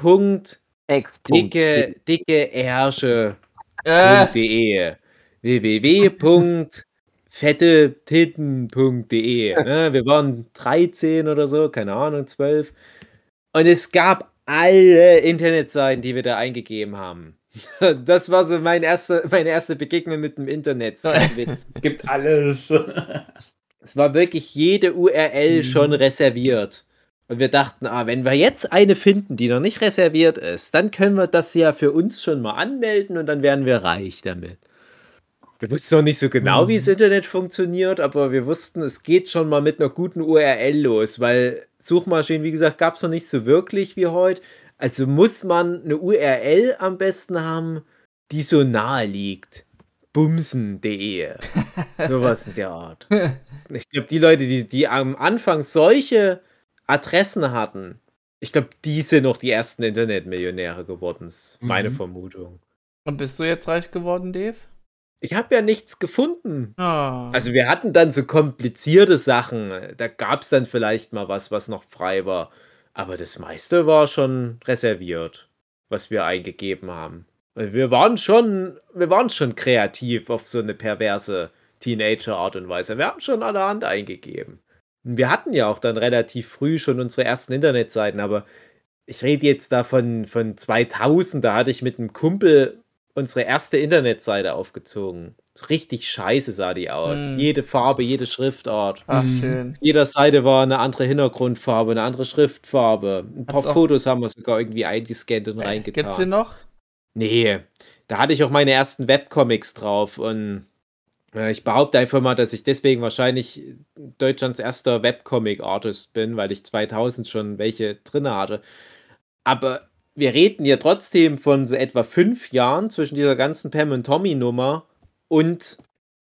www.fettetitten.de. Ne? Wir waren 13 oder so, keine Ahnung, 12. Und es gab alle Internetseiten, die wir da eingegeben haben. Das war so mein erste, meine erste Begegnung mit dem Internet. Es gibt alles. Es war wirklich jede URL mhm. schon reserviert. Und wir dachten, ah, wenn wir jetzt eine finden, die noch nicht reserviert ist, dann können wir das ja für uns schon mal anmelden und dann werden wir reich damit. Wir wussten noch nicht so genau, mhm. wie das Internet funktioniert, aber wir wussten, es geht schon mal mit einer guten URL los, weil Suchmaschinen, wie gesagt, gab es noch nicht so wirklich wie heute. Also muss man eine URL am besten haben, die so nahe liegt. Bumsen.de. Sowas in der Art. Ich glaube, die Leute, die, die am Anfang solche Adressen hatten, ich glaube, die sind noch die ersten Internetmillionäre geworden. Ist meine mhm. Vermutung. Und bist du jetzt reich geworden, Dave? Ich habe ja nichts gefunden. Oh. Also wir hatten dann so komplizierte Sachen. Da gab es dann vielleicht mal was, was noch frei war. Aber das meiste war schon reserviert, was wir eingegeben haben. Wir waren schon, wir waren schon kreativ auf so eine perverse Teenager-Art und Weise. Wir haben schon allerhand eingegeben. Wir hatten ja auch dann relativ früh schon unsere ersten Internetseiten, aber ich rede jetzt da von, von 2000, da hatte ich mit einem Kumpel unsere erste Internetseite aufgezogen. Richtig scheiße sah die aus. Mm. Jede Farbe, jede Schriftart. Ach, mhm. schön. Jeder Seite war eine andere Hintergrundfarbe, eine andere Schriftfarbe. Ein paar Hat's Fotos haben wir sogar irgendwie eingescannt und äh, reingetan. Gibt's sie noch? Nee, da hatte ich auch meine ersten Webcomics drauf und ich behaupte einfach mal, dass ich deswegen wahrscheinlich Deutschlands erster Webcomic-Artist bin, weil ich 2000 schon welche drin hatte. Aber wir reden ja trotzdem von so etwa fünf Jahren zwischen dieser ganzen Pam und Tommy Nummer und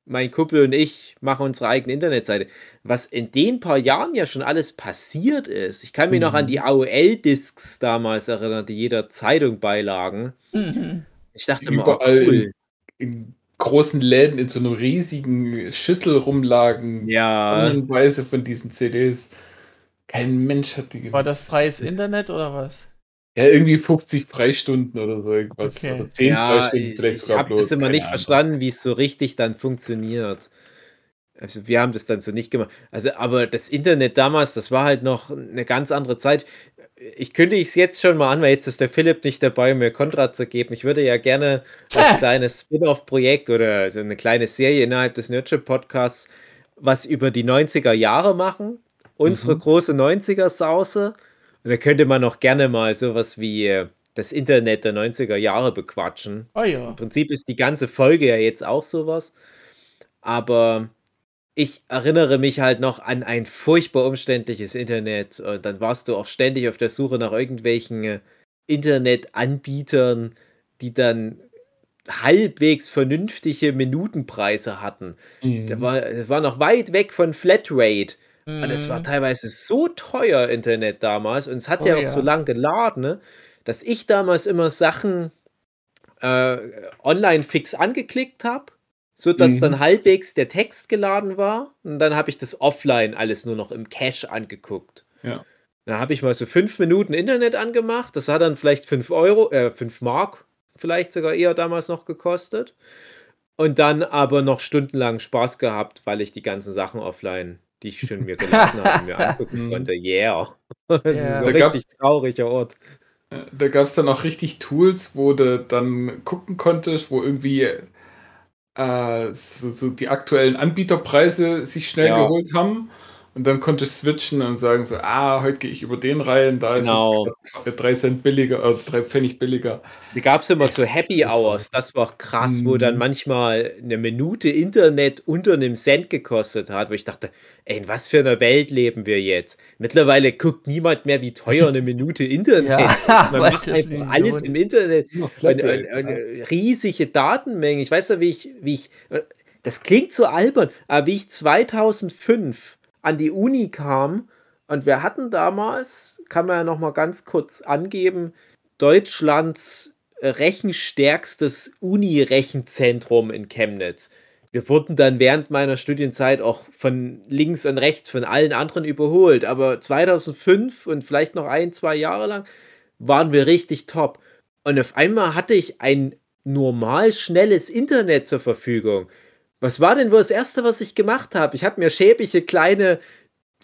mein Kumpel und ich machen unsere eigene Internetseite. Was in den paar Jahren ja schon alles passiert ist. Ich kann mich mhm. noch an die mhm. AOL-Discs damals erinnern, die jeder Zeitung beilagen. Mhm. Ich dachte Überall mal, oh, cool. in, in, großen Läden in so einer riesigen Schüssel rumlagen. Ja. Weise von diesen CDs. Kein Mensch hat die genutzt. War das freies Internet oder was? Ja, irgendwie 50 Freistunden oder so irgendwas. Okay. Oder 10 ja, Freistunden vielleicht sogar ich bloß. Ich habe immer nicht Ahnung. verstanden, wie es so richtig dann funktioniert. Also wir haben das dann so nicht gemacht. Also, aber das Internet damals, das war halt noch eine ganz andere Zeit. Ich kündige es jetzt schon mal an, weil jetzt ist der Philipp nicht dabei, um mir Konrad zu geben. Ich würde ja gerne als kleines Spin-off-Projekt oder so eine kleine Serie innerhalb des Nurture-Podcasts was über die 90er Jahre machen. Unsere mhm. große 90er-Sause. Und da könnte man auch gerne mal sowas wie äh, das Internet der 90er Jahre bequatschen. Oh ja. Im Prinzip ist die ganze Folge ja jetzt auch sowas. Aber ich erinnere mich halt noch an ein furchtbar umständliches Internet. Und dann warst du auch ständig auf der Suche nach irgendwelchen äh, Internetanbietern, die dann halbwegs vernünftige Minutenpreise hatten. Mhm. Das, war, das war noch weit weg von Flatrate. Mhm. Und es war teilweise so teuer, Internet damals. Und es hat oh, ja auch ja. so lange geladen, ne, dass ich damals immer Sachen äh, online fix angeklickt habe, sodass mhm. dann halbwegs der Text geladen war. Und dann habe ich das offline alles nur noch im Cache angeguckt. Ja. Da habe ich mal so fünf Minuten Internet angemacht. Das hat dann vielleicht fünf Euro, äh, fünf Mark vielleicht sogar eher damals noch gekostet. Und dann aber noch stundenlang Spaß gehabt, weil ich die ganzen Sachen offline die ich schon mir geladen habe mir angucken konnte. Yeah. Das ja. ist ein da richtig trauriger Ort. Da gab es dann auch richtig Tools, wo du dann gucken konntest, wo irgendwie äh, so, so, die aktuellen Anbieterpreise sich schnell ja. geholt haben. Und dann konnte ich switchen und sagen so, ah, heute gehe ich über den rein, da ist genau. jetzt drei Cent billiger, äh, drei Pfennig billiger. Da gab es immer so Happy Hours, das war krass, mhm. wo dann mhm. manchmal eine Minute Internet unter einem Cent gekostet hat, wo ich dachte, ey, in was für einer Welt leben wir jetzt? Mittlerweile guckt niemand mehr, wie teuer eine Minute Internet ja, ist. Man macht einfach alles im Internet. Und, und, und, riesige Datenmengen. Ich weiß ja, wie ich, wie ich, das klingt so albern, aber wie ich 2005 an die Uni kam und wir hatten damals, kann man ja noch mal ganz kurz angeben, Deutschlands rechenstärkstes Uni-Rechenzentrum in Chemnitz. Wir wurden dann während meiner Studienzeit auch von links und rechts von allen anderen überholt. Aber 2005 und vielleicht noch ein, zwei Jahre lang waren wir richtig top. Und auf einmal hatte ich ein normal schnelles Internet zur Verfügung. Was war denn wohl das Erste, was ich gemacht habe? Ich habe mir schäbige kleine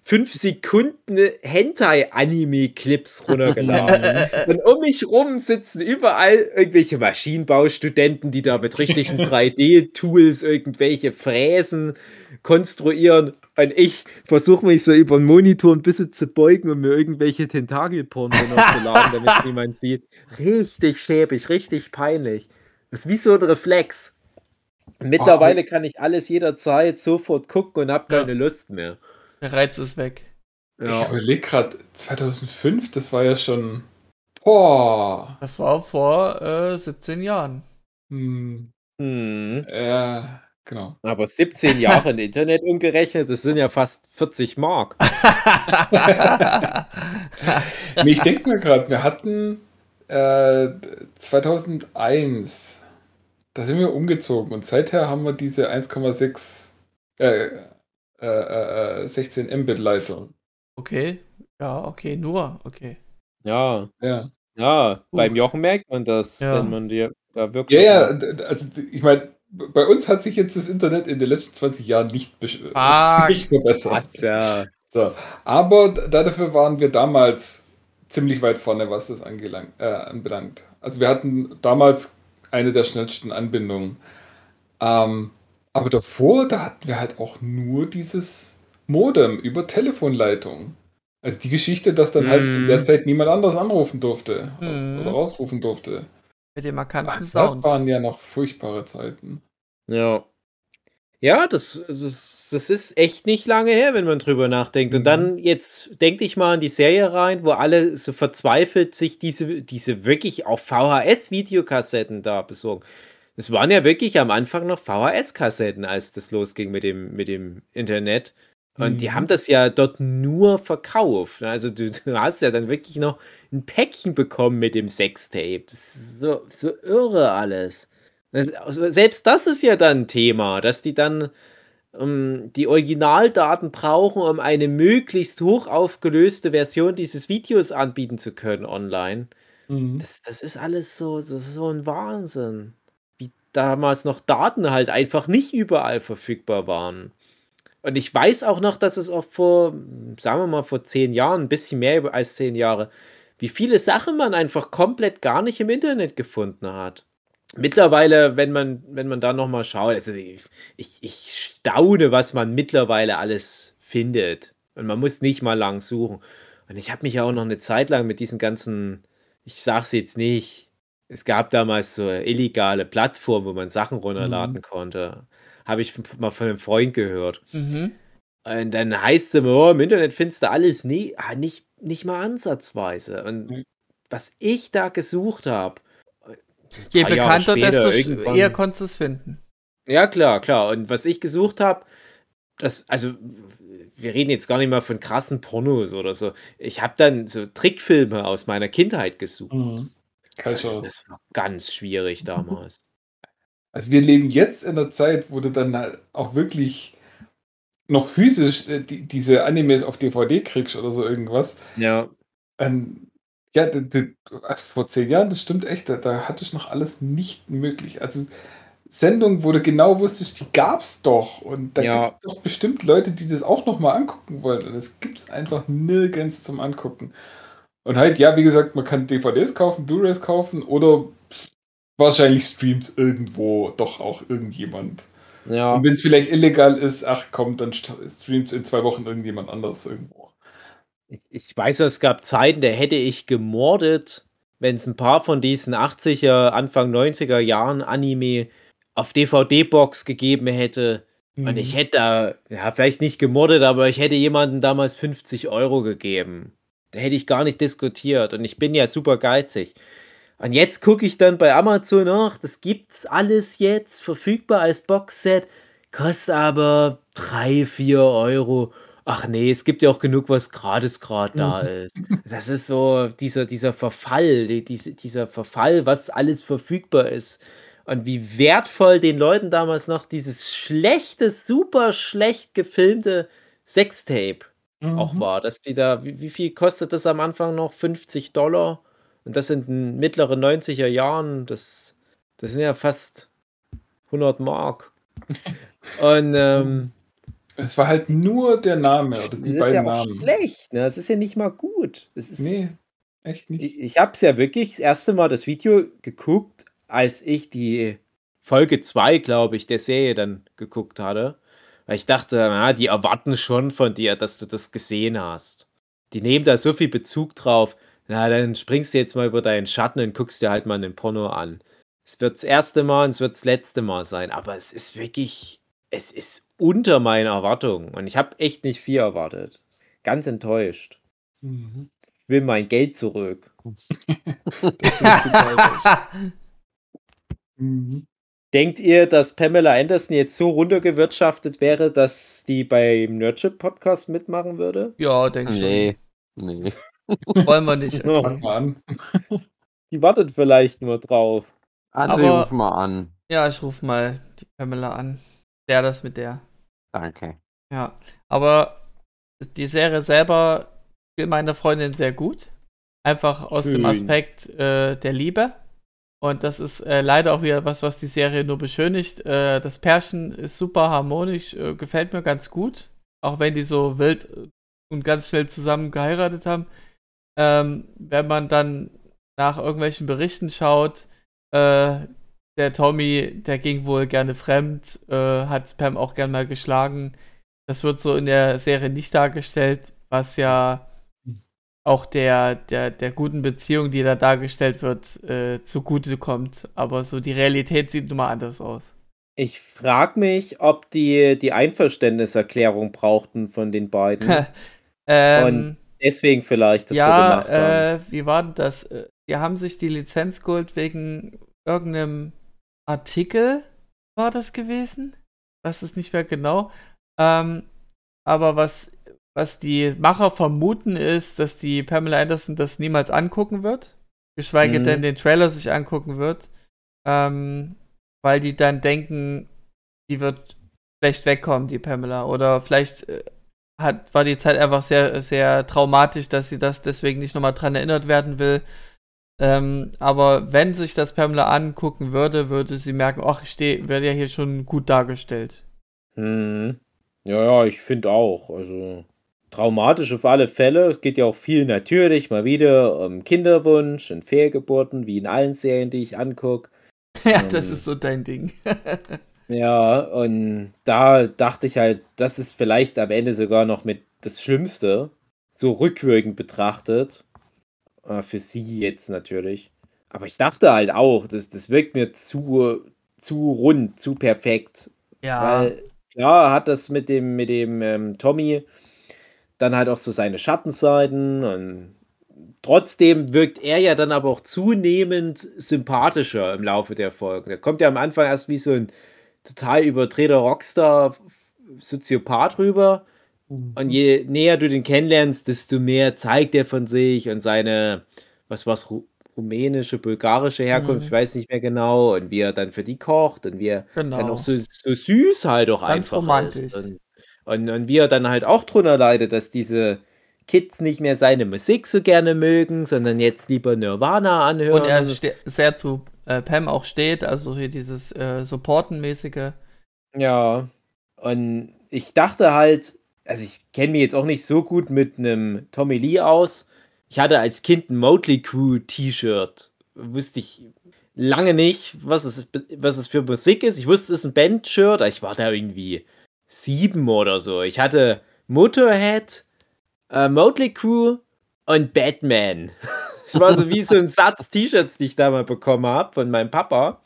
5 Sekunden Hentai-Anime-Clips runtergeladen. und um mich rum sitzen überall irgendwelche Maschinenbaustudenten, die da mit richtigen 3D-Tools irgendwelche Fräsen konstruieren. Und ich versuche mich so über den Monitor ein bisschen zu beugen und mir irgendwelche Tentakelporn runterzuladen, damit niemand sieht. Richtig schäbig, richtig peinlich. Das ist wie so ein Reflex. Mittlerweile kann ich alles jederzeit sofort gucken und habe keine ja. Lust mehr. Der Reiz ist weg. Ja. Ich überlege gerade, 2005, das war ja schon. Boah. Das war vor äh, 17 Jahren. Hm. Hm. Ja, genau. Aber 17 Jahre im Internet umgerechnet, das sind ja fast 40 Mark. nee, ich denke mir gerade, wir hatten äh, 2001, da sind wir umgezogen und seither haben wir diese 1,6 äh, äh, 16 äh, Mbit Leitung. Okay, ja, okay, nur, okay. Ja, ja. Ja, uh. beim Jochen merkt man das, ja. wenn man dir da wirklich. Ja, ja, also ich meine, bei uns hat sich jetzt das Internet in den letzten 20 Jahren nicht, ah, nicht verbessert. Ja. So. Aber dafür waren wir damals ziemlich weit vorne, was das angelang, äh, anbelangt. Also wir hatten damals eine der schnellsten Anbindungen. Ähm, aber davor, da hatten wir halt auch nur dieses Modem über Telefonleitung. Also die Geschichte, dass dann halt in der mhm. Zeit niemand anderes anrufen durfte mm. oder rausrufen durfte. Mit dem markanten Ach, Das waren ja noch furchtbare Zeiten. Ja. Ja, das, das, das ist echt nicht lange her, wenn man drüber nachdenkt. Und dann mhm. jetzt denke ich mal an die Serie rein, wo alle so verzweifelt sich diese, diese wirklich auch VHS-Videokassetten da besorgen. Es waren ja wirklich am Anfang noch VHS-Kassetten, als das losging mit dem, mit dem Internet. Und mhm. die haben das ja dort nur verkauft. Also du, du, hast ja dann wirklich noch ein Päckchen bekommen mit dem Sextape. Das ist so, so irre alles. Also selbst das ist ja dann ein Thema, dass die dann um, ähm, die Originaldaten brauchen, um eine möglichst hoch aufgelöste Version dieses Videos anbieten zu können online. Mhm. Das, das ist alles so, so, so ein Wahnsinn damals noch Daten halt einfach nicht überall verfügbar waren. Und ich weiß auch noch, dass es auch vor, sagen wir mal, vor zehn Jahren, ein bisschen mehr als zehn Jahre, wie viele Sachen man einfach komplett gar nicht im Internet gefunden hat. Mittlerweile, wenn man, wenn man da nochmal schaut, also ich, ich staune, was man mittlerweile alles findet. Und man muss nicht mal lang suchen. Und ich habe mich ja auch noch eine Zeit lang mit diesen ganzen, ich sag's jetzt nicht, es gab damals so illegale Plattformen, wo man Sachen runterladen mhm. konnte. Habe ich mal von einem Freund gehört. Mhm. Und dann heißt es immer, oh, im Internet findest du alles nie, ah, nicht, nicht mal ansatzweise. Und mhm. was ich da gesucht habe, je bekannter, desto eher konntest du es finden. Ja, klar, klar. Und was ich gesucht habe, das, also, wir reden jetzt gar nicht mal von krassen Pornos oder so. Ich habe dann so Trickfilme aus meiner Kindheit gesucht. Mhm. Keine Chance. Das war ganz schwierig damals. Also wir leben jetzt in der Zeit, wo du dann halt auch wirklich noch physisch äh, die, diese Animes auf DVD kriegst oder so irgendwas. Ja. Ähm, ja, also vor zehn Jahren, das stimmt echt, da, da hatte ich noch alles nicht möglich. Also Sendungen, wo du genau wusstest, die gab es doch. Und da ja. gibt es doch bestimmt Leute, die das auch nochmal angucken wollen. Und es gibt es einfach nirgends zum Angucken. Und halt, ja, wie gesagt, man kann DVDs kaufen, Blu-rays kaufen oder wahrscheinlich streamt irgendwo doch auch irgendjemand. Ja. Und wenn es vielleicht illegal ist, ach komm, dann streamt in zwei Wochen irgendjemand anderes irgendwo. Ich, ich weiß, es gab Zeiten, da hätte ich gemordet, wenn es ein paar von diesen 80er, Anfang 90er Jahren Anime auf DVD-Box gegeben hätte. Mhm. Und ich hätte da, ja, vielleicht nicht gemordet, aber ich hätte jemandem damals 50 Euro gegeben. Da hätte ich gar nicht diskutiert. Und ich bin ja super geizig. Und jetzt gucke ich dann bei Amazon nach, das gibt's alles jetzt verfügbar als Boxset, kostet aber 3, 4 Euro. Ach nee, es gibt ja auch genug, was gratis gerade da mhm. ist. Das ist so dieser, dieser Verfall, die, diese, dieser Verfall, was alles verfügbar ist. Und wie wertvoll den Leuten damals noch dieses schlechte, super schlecht gefilmte Sextape auch mhm. war, dass die da, wie, wie viel kostet das am Anfang noch? 50 Dollar Und das in den mittleren 90er Jahren, das, das sind ja fast 100 Mark. Und ähm, es war halt nur der Name oder die das ist ja auch Namen. schlecht, ne? Das ist ja nicht mal gut. Das ist, Nee, echt nicht. Ich, ich habe es ja wirklich das erste Mal das Video geguckt, als ich die Folge 2, glaube ich, der Serie dann geguckt hatte. Weil ich dachte, na, die erwarten schon von dir, dass du das gesehen hast. Die nehmen da so viel Bezug drauf. Na, dann springst du jetzt mal über deinen Schatten und guckst dir halt mal einen Porno an. Es wird das erste Mal und es wird das letzte Mal sein, aber es ist wirklich, es ist unter meinen Erwartungen und ich habe echt nicht viel erwartet. Ganz enttäuscht. Mhm. Ich will mein Geld zurück. Mhm. Denkt ihr, dass Pamela Anderson jetzt so runtergewirtschaftet wäre, dass die beim Nerdship Podcast mitmachen würde? ja, denke schon. Nee. Nee. Wollen wir nicht. An. Die wartet vielleicht nur drauf. André, Aber- ruf mal an. Ja, ich rufe mal die Pamela an. Der das mit der. Danke. Ja. Aber die Serie selber will meine Freundin sehr gut. Einfach aus dem Schön. Aspekt äh, der Liebe. Und das ist äh, leider auch wieder was, was die Serie nur beschönigt. Äh, das Pärchen ist super harmonisch, äh, gefällt mir ganz gut. Auch wenn die so wild und ganz schnell zusammen geheiratet haben. Ähm, wenn man dann nach irgendwelchen Berichten schaut, äh, der Tommy, der ging wohl gerne fremd, äh, hat Pam auch gern mal geschlagen. Das wird so in der Serie nicht dargestellt, was ja auch der, der, der guten Beziehung, die da dargestellt wird, äh, zugute kommt. Aber so die Realität sieht nun mal anders aus. Ich frage mich, ob die die Einverständniserklärung brauchten von den beiden. ähm, Deswegen vielleicht das so ja, gemacht haben. äh, wie war denn das? Äh, Die haben sich die Lizenz geholt wegen irgendeinem Artikel, war das gewesen? weiß es nicht mehr genau. Ähm, aber was, was die Macher vermuten, ist, dass die Pamela Anderson das niemals angucken wird. Geschweige Mhm. denn den Trailer sich angucken wird. Ähm, weil die dann denken, die wird schlecht wegkommen, die Pamela. Oder vielleicht äh, hat, war die Zeit einfach sehr, sehr traumatisch, dass sie das deswegen nicht nochmal dran erinnert werden will. Ähm, aber wenn sich das Pamela angucken würde, würde sie merken, ach, ich stehe, werde ja hier schon gut dargestellt. Hm. Ja, ja, ich finde auch. Also traumatisch auf alle Fälle. Es geht ja auch viel natürlich mal wieder um Kinderwunsch und Fehlgeburten, wie in allen Serien, die ich angucke. ja, das Ähm. ist so dein Ding. Ja, und da dachte ich halt, das ist vielleicht am Ende sogar noch mit das Schlimmste, so rückwirkend betrachtet. Äh, für sie jetzt natürlich. Aber ich dachte halt auch, das, das wirkt mir zu, zu rund, zu perfekt. ja, Weil klar hat das mit dem, mit dem ähm, Tommy dann halt auch so seine Schattenseiten und trotzdem wirkt er ja dann aber auch zunehmend sympathischer im Laufe der Folgen. Der kommt ja am Anfang erst wie so ein total überdrehter Rockstar Soziopath rüber und je näher du den kennenlernst, desto mehr zeigt er von sich und seine, was war's, Ru rumänische, bulgarische Herkunft, Mhm. ich weiß nicht mehr genau, und wie er dann für die kocht und wie er dann genau. auch so, so süß halt auch Ganz einfach romantisch. ist. Und, und, und wie er dann halt auch drunter leidet, dass diese Kids nicht mehr seine Musik so gerne mögen, sondern jetzt lieber Nirvana anhören. Und er sehr zu äh, Pam auch steht, also hier dieses äh, Supporten-mäßige. Ja, und ich dachte halt, also ich kenne mich jetzt auch nicht so gut mit einem Tommy Lee aus. Ich hatte als Kind ein Motley Crew T-Shirt. Wusste ich lange nicht, was es, was es für Musik ist. Ich wusste, es ist ein Band-Shirt, ich war da irgendwie sieben oder so. Ich hatte Motorhead, äh, Motley Crew und Batman. Das war so wie so ein Satz T-Shirts, die ich da mal bekommen habe von meinem Papa.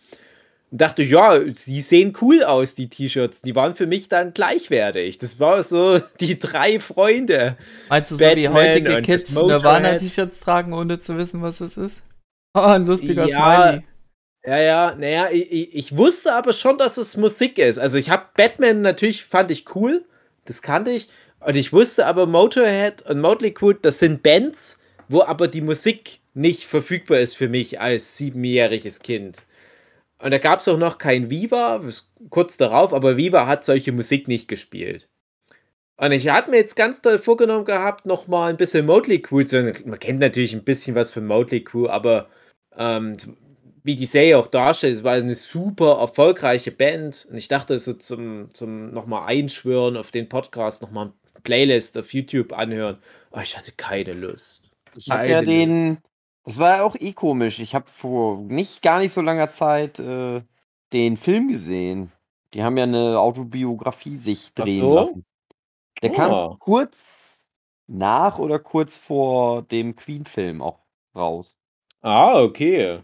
Und dachte, ja, die sehen cool aus, die T-Shirts. Die waren für mich dann gleichwertig. Das war so die drei Freunde. Meinst du, so wie Batman heutige Kids. Nirvana-T-Shirts tragen, ohne zu wissen, was es ist? Oh, ein lustiger Ja, Smiley. Ja, ja, naja, ich, ich, ich wusste aber schon, dass es Musik ist. Also ich habe Batman natürlich, fand ich cool. Das kannte ich. Und ich wusste aber, Motorhead und Motley Crue, das sind Bands, wo aber die Musik nicht verfügbar ist für mich als siebenjähriges Kind. Und da gab es auch noch kein Viva, kurz darauf, aber Viva hat solche Musik nicht gespielt. Und ich hatte mir jetzt ganz toll vorgenommen gehabt, noch mal ein bisschen Motley Crue zu Man kennt natürlich ein bisschen was von Motley Crue, aber ähm, wie die Serie auch darstellt, es war eine super erfolgreiche Band. Und ich dachte, so zum, zum nochmal einschwören auf den Podcast, nochmal eine Playlist auf YouTube anhören. Aber ich hatte keine Lust. Ich habe ja den, das war ja auch eh komisch. Ich habe vor nicht gar nicht so langer Zeit äh, den Film gesehen. Die haben ja eine Autobiografie sich drehen so? lassen. Der oh. kam kurz nach oder kurz vor dem Queen-Film auch raus. Ah, okay.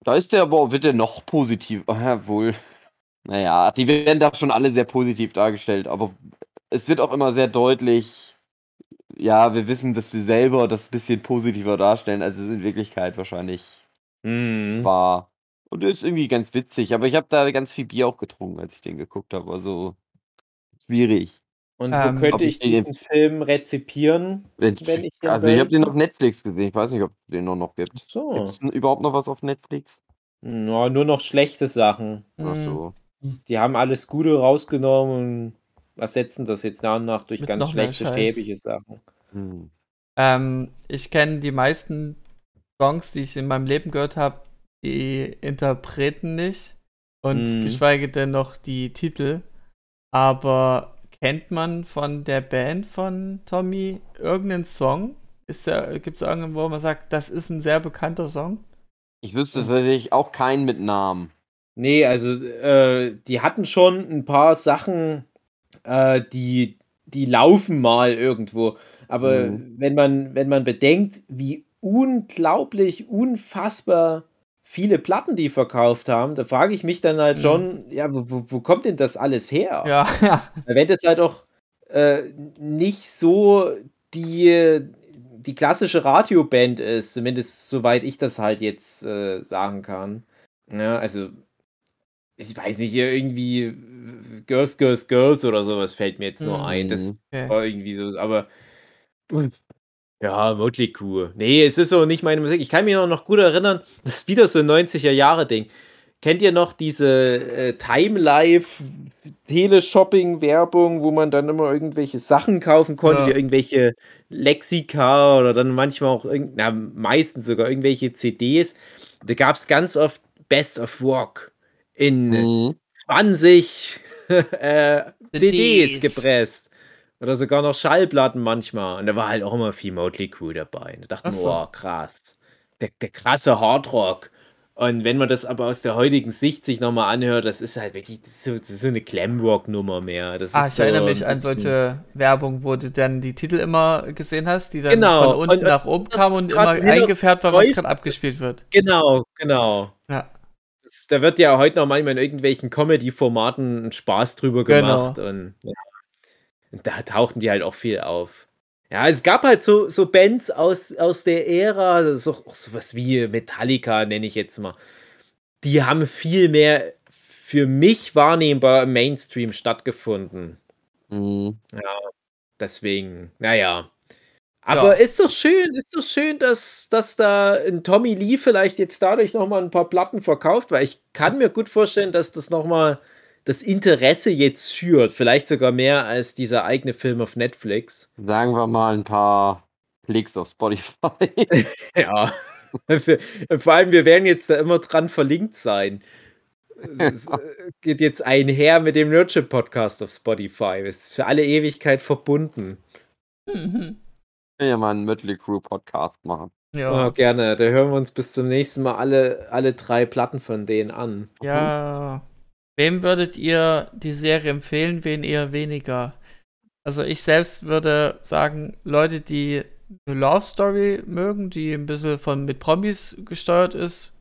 Da ist der aber, wird der noch positiv, ja, wohl. Naja, die werden da schon alle sehr positiv dargestellt, aber es wird auch immer sehr deutlich, ja, wir wissen, dass wir selber das ein bisschen positiver darstellen, als es in Wirklichkeit wahrscheinlich mhm. war. Und der ist irgendwie ganz witzig, aber ich habe da ganz viel Bier auch getrunken, als ich den geguckt habe, also schwierig. Und wo ähm, könnte ich diesen Film rezipieren, wenn ich den Also ich habe den auf Netflix gesehen. Ich weiß nicht, ob es den noch, noch gibt. So. Gibt es überhaupt noch was auf Netflix? Ja, nur noch schlechte Sachen. Ach so. Die haben alles Gute rausgenommen und ersetzen das jetzt nach und nach durch Mit ganz schlechte, schäbige Sachen. Hm. Ähm, ich kenne die meisten Songs, die ich in meinem Leben gehört habe, die Interpreten nicht und hm. geschweige denn noch die Titel. Aber Kennt man von der Band von Tommy irgendeinen Song? Gibt es irgendwo, wo man sagt, das ist ein sehr bekannter Song? Ich wüsste tatsächlich auch keinen mit Namen. Nee, also äh, die hatten schon ein paar Sachen, äh, die, die laufen mal irgendwo. Aber mhm. wenn, man, wenn man bedenkt, wie unglaublich, unfassbar viele Platten die verkauft haben, da frage ich mich dann halt mhm. schon, ja, wo, wo kommt denn das alles her? Ja, ja. Wenn das halt auch äh, nicht so die, die klassische Radioband ist, zumindest soweit ich das halt jetzt äh, sagen kann. Ja, also, ich weiß nicht, irgendwie Girls, Girls, Girls oder sowas fällt mir jetzt nur ein. Das mhm. okay. war irgendwie so, aber ja, Motley Crue. Nee, es ist so nicht meine Musik. Ich kann mich noch gut erinnern, das ist wieder so ein 90er-Jahre-Ding. Kennt ihr noch diese äh, Time-Life Teleshopping-Werbung, wo man dann immer irgendwelche Sachen kaufen konnte, ja. irgendwelche Lexika oder dann manchmal auch, na, meistens sogar irgendwelche CDs. Da gab es ganz oft Best of Rock in mhm. 20 äh, CDs gepresst. Oder sogar noch Schallplatten manchmal. Und da war halt auch immer viel Motley Crue dabei. Und da dachte man, so. oh, krass. Der, der krasse Hardrock. Und wenn man das aber aus der heutigen Sicht sich nochmal anhört, das ist halt wirklich so, so eine Glamrock-Nummer mehr. Das ah, ich so erinnere mich an solche Werbung, wo du dann die Titel immer gesehen hast, die dann genau. von unten und, nach oben kamen und immer eingefärbt war, was gerade abgespielt wird. Genau, genau. Ja. Das, da wird ja heute noch manchmal in irgendwelchen Comedy-Formaten Spaß drüber genau. gemacht. Genau. Und ja, da tauchten die halt auch viel auf. Ja, es gab halt so, so Bands aus, aus der Ära, so, sowas wie Metallica, nenne ich jetzt mal. Die haben viel mehr für mich wahrnehmbar im Mainstream stattgefunden. Mhm. Ja, deswegen, naja. Aber ja. ist doch schön, ist doch schön, dass, dass da ein Tommy Lee vielleicht jetzt dadurch nochmal ein paar Platten verkauft, weil ich kann mir gut vorstellen, dass das nochmal das Interesse jetzt schürt. Vielleicht sogar mehr als dieser eigene Film auf Netflix. Sagen wir mal ein paar Klicks auf Spotify. ja. Vor allem, wir werden jetzt da immer dran verlinkt sein. Es ja. Äh, geht jetzt einher mit dem Nurture Podcast auf Spotify. Ist für alle Ewigkeit verbunden. Mhm. Ja, mal einen Mötley Crew Podcast machen. Ja. Oh, gerne. Da hören wir uns bis zum nächsten Mal alle, alle drei Platten von denen an. Ja. Wem würdet ihr die Serie empfehlen, wen eher weniger? Also ich selbst würde sagen, Leute, die eine Love Story mögen, die ein bisschen von mit Promis gesteuert ist,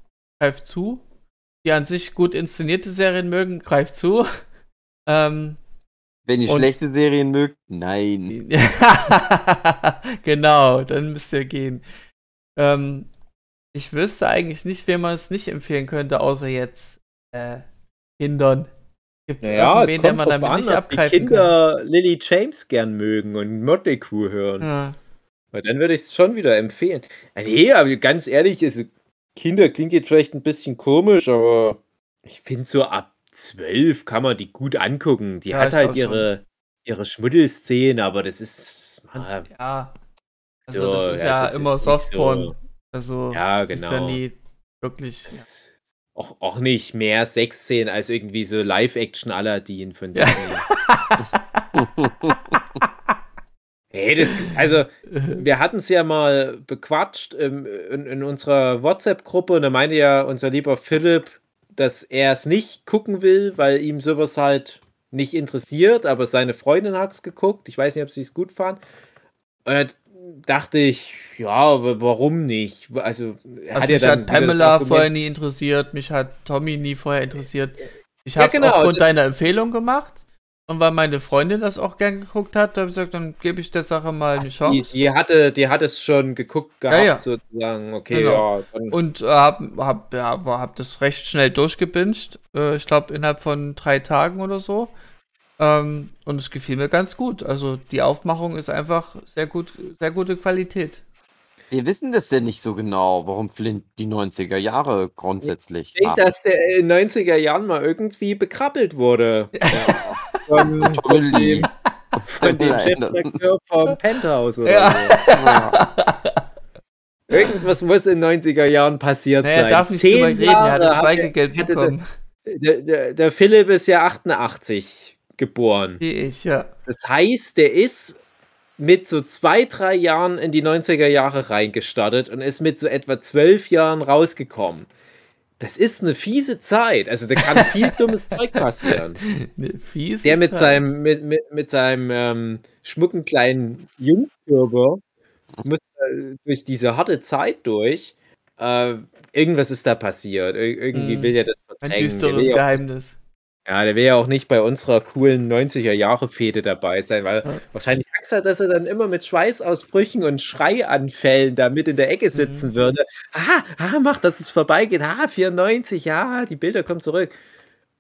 greift zu. Die an sich gut inszenierte Serien mögen, greift zu. Ähm, Wenn ihr schlechte Serien mögt, nein. genau, dann müsst ihr gehen. Ähm, ich wüsste eigentlich nicht, wem man es nicht empfehlen könnte, außer jetzt äh, Kindern. Gibt es naja, irgendwen, der man damit an, nicht abgreifen die Kinder kann? Lily James gern mögen und Motley Crue hören. Ja. Weil dann würde ich es schon wieder empfehlen. Nee, aber ganz ehrlich, ist, Kinder klingt jetzt vielleicht ein bisschen komisch, aber ich finde so ab zwölf kann man die gut angucken. Die ja, hat halt ihre, ihre Schmuddelszenen, aber das ist. Ah, ja. Also, so, das ist ja, das immer Softporn. So, also, ja, genau. ist ja genau. nie wirklich. Ja. Auch, auch nicht mehr Sexszenen als irgendwie so Live-Action-Aladdin von Disney. hey, das, also, wir hatten es ja mal bequatscht in, in, in unserer WhatsApp-Gruppe und da meinte ja unser lieber Philipp, dass er es nicht gucken will, weil ihm sowas halt nicht interessiert, aber seine Freundin hat es geguckt. Ich weiß nicht, ob sie es gut fand. Und dann dachte ich, ja, warum nicht? Also, also hat mich ja hat Pamela vorher nie interessiert, mich hat Tommy nie vorher interessiert. Ich habe es ja, genau, aufgrund deiner Empfehlung gemacht. Und weil meine Freundin das auch gern geguckt hat, habe ich gesagt, dann gebe ich der Sache mal eine Chance. Die, die, hatte, die hat es schon geguckt gehabt, ja, ja. sozusagen. Okay, genau. ja. Und äh, habe hab, ja, hab das recht schnell durchgebinged. Äh, ich glaube, innerhalb von drei Tagen oder so. Ähm, und es gefiel mir ganz gut. Also die Aufmachung ist einfach sehr gut, sehr gute Qualität. Wir wissen das ja nicht so genau, warum Flint die 90er Jahre grundsätzlich. Ich denke, dass der in den 90er Jahren mal irgendwie bekrabbelt wurde. Ja von, von dem, von dem Chefredakteur vom Penthouse oder ja. so. Irgendwas muss in den 90er Jahren passiert naja, sein. darf nicht Zehn drüber reden, er hat das Schweigegeld bekommen. Der, der, der Philipp ist ja 88 geboren. Wie ich, ja. Das heißt, der ist mit so zwei, drei Jahren in die 90er Jahre reingestartet und ist mit so etwa zwölf Jahren rausgekommen. Das ist eine fiese Zeit. Also da kann viel dummes Zeug passieren. Eine fiese Der mit Zeit. seinem, mit, mit, mit seinem ähm, schmucken kleinen Jungskörper muss äh, durch diese harte Zeit durch. Äh, irgendwas ist da passiert. Ir irgendwie mm. will er das verdrängen. Ein düsteres Geheimnis. Ja, der will ja auch nicht bei unserer coolen 90er-Jahre-Fete dabei sein, weil ja. wahrscheinlich Angst hat, dass er dann immer mit Schweißausbrüchen und Schreianfällen da mit in der Ecke sitzen mhm. würde. Aha, aha, mach, dass es vorbeigeht. Ah, 94, ja, die Bilder kommen zurück.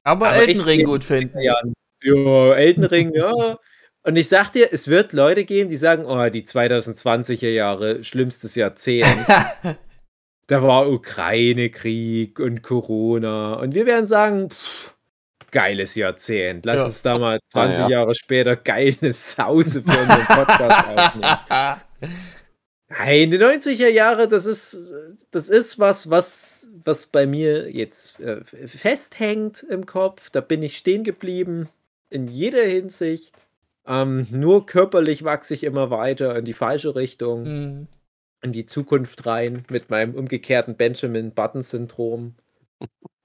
Aber, Aber Elden Ring gut finden. Ja, ja Elden Ring, ja. Und ich sag dir, es wird Leute geben, die sagen, oh, die 2020er Jahre, schlimmstes Jahrzehnt. da war Ukraine-Krieg und Corona. Und wir werden sagen, pff, geiles Jahrzehnt. Lass ja. uns da mal 20 ah, ja. Jahre später geile Sause für unseren Podcast aufnehmen. Nein, die 90er Jahre, das ist, das ist was, was, was bei mir jetzt äh, festhängt im Kopf. Da bin ich stehen geblieben. In jeder Hinsicht. Ähm, nur körperlich wachse ich immer weiter in die falsche Richtung. Mhm. In die Zukunft rein mit meinem umgekehrten Benjamin Button-Syndrom.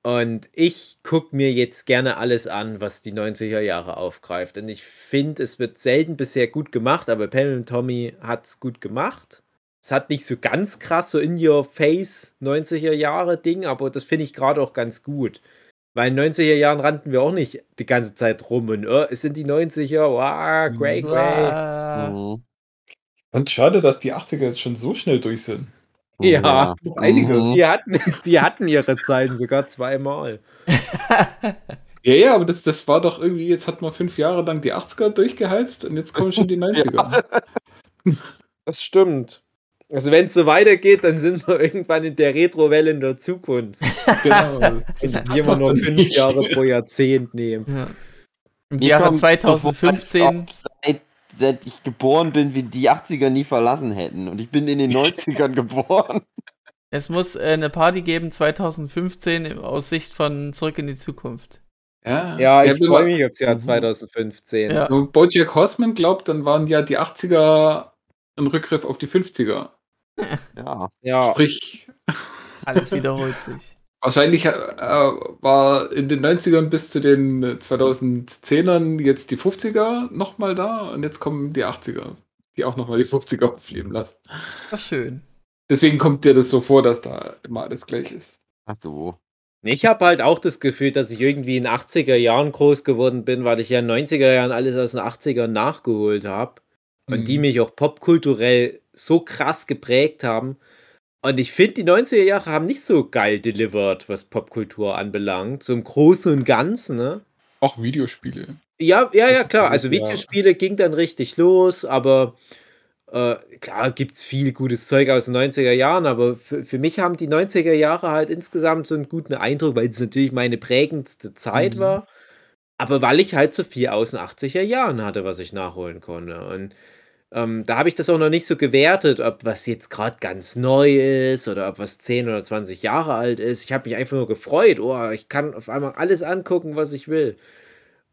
Und ich gucke mir jetzt gerne alles an, was die 90er Jahre aufgreift. Und ich finde, es wird selten bisher gut gemacht, aber Pam und Tommy hat es gut gemacht. Es hat nicht so ganz krass so in your face 90er Jahre Ding, aber das finde ich gerade auch ganz gut. Weil in 90er Jahren rannten wir auch nicht die ganze Zeit rum und oh, es sind die 90er, wow, great, great. Mhm. Und schade, dass die 80er jetzt schon so schnell durch sind. Ja, ja. einiges. Mhm. Die, hatten, die hatten ihre Zeiten sogar zweimal. Ja, ja, aber das, das war doch irgendwie, jetzt hat man fünf Jahre lang die 80er durchgeheizt und jetzt kommen schon die 90er. Ja. Das stimmt. Also wenn es so weitergeht, dann sind wir irgendwann in der Retrowelle in der Zukunft. Genau. Das hier mal nur fünf Jahre pro Jahrzehnt nehmen. Ja. Im Jahre 2015 seit ich geboren bin, wie die 80er nie verlassen hätten. Und ich bin in den 90ern geboren. Es muss äh, eine Party geben 2015 aus Sicht von Zurück in die Zukunft. Ja, ja ich freue mich aufs Jahr 2015. Mhm. Ja. Wenn Bojack Horseman glaubt, dann waren ja die 80er ein Rückgriff auf die 50er. Ja. ja. Sprich. Alles wiederholt sich. Wahrscheinlich äh, war in den 90ern bis zu den 2010ern jetzt die 50er nochmal da und jetzt kommen die 80er, die auch nochmal die 50er aufleben lassen. Ach, schön. Deswegen kommt dir das so vor, dass da immer alles gleich ist. Ach so. Ich habe halt auch das Gefühl, dass ich irgendwie in 80er Jahren groß geworden bin, weil ich ja in 90er Jahren alles aus den 80ern nachgeholt habe und mhm. die mich auch popkulturell so krass geprägt haben, und ich finde, die 90er Jahre haben nicht so geil delivered, was Popkultur anbelangt. So im Großen und Ganzen, ne? Auch Videospiele. Ja, ja, ja, klar. Also Videospiele ja. ging dann richtig los, aber äh, klar gibt es viel gutes Zeug aus den 90er Jahren, aber für, für mich haben die 90er Jahre halt insgesamt so einen guten Eindruck, weil es natürlich meine prägendste Zeit mhm. war. aber weil ich halt so viel aus den 80er Jahren hatte, was ich nachholen konnte. Und ähm, da habe ich das auch noch nicht so gewertet, ob was jetzt gerade ganz neu ist oder ob was 10 oder 20 Jahre alt ist. Ich habe mich einfach nur gefreut. Oh, ich kann auf einmal alles angucken, was ich will.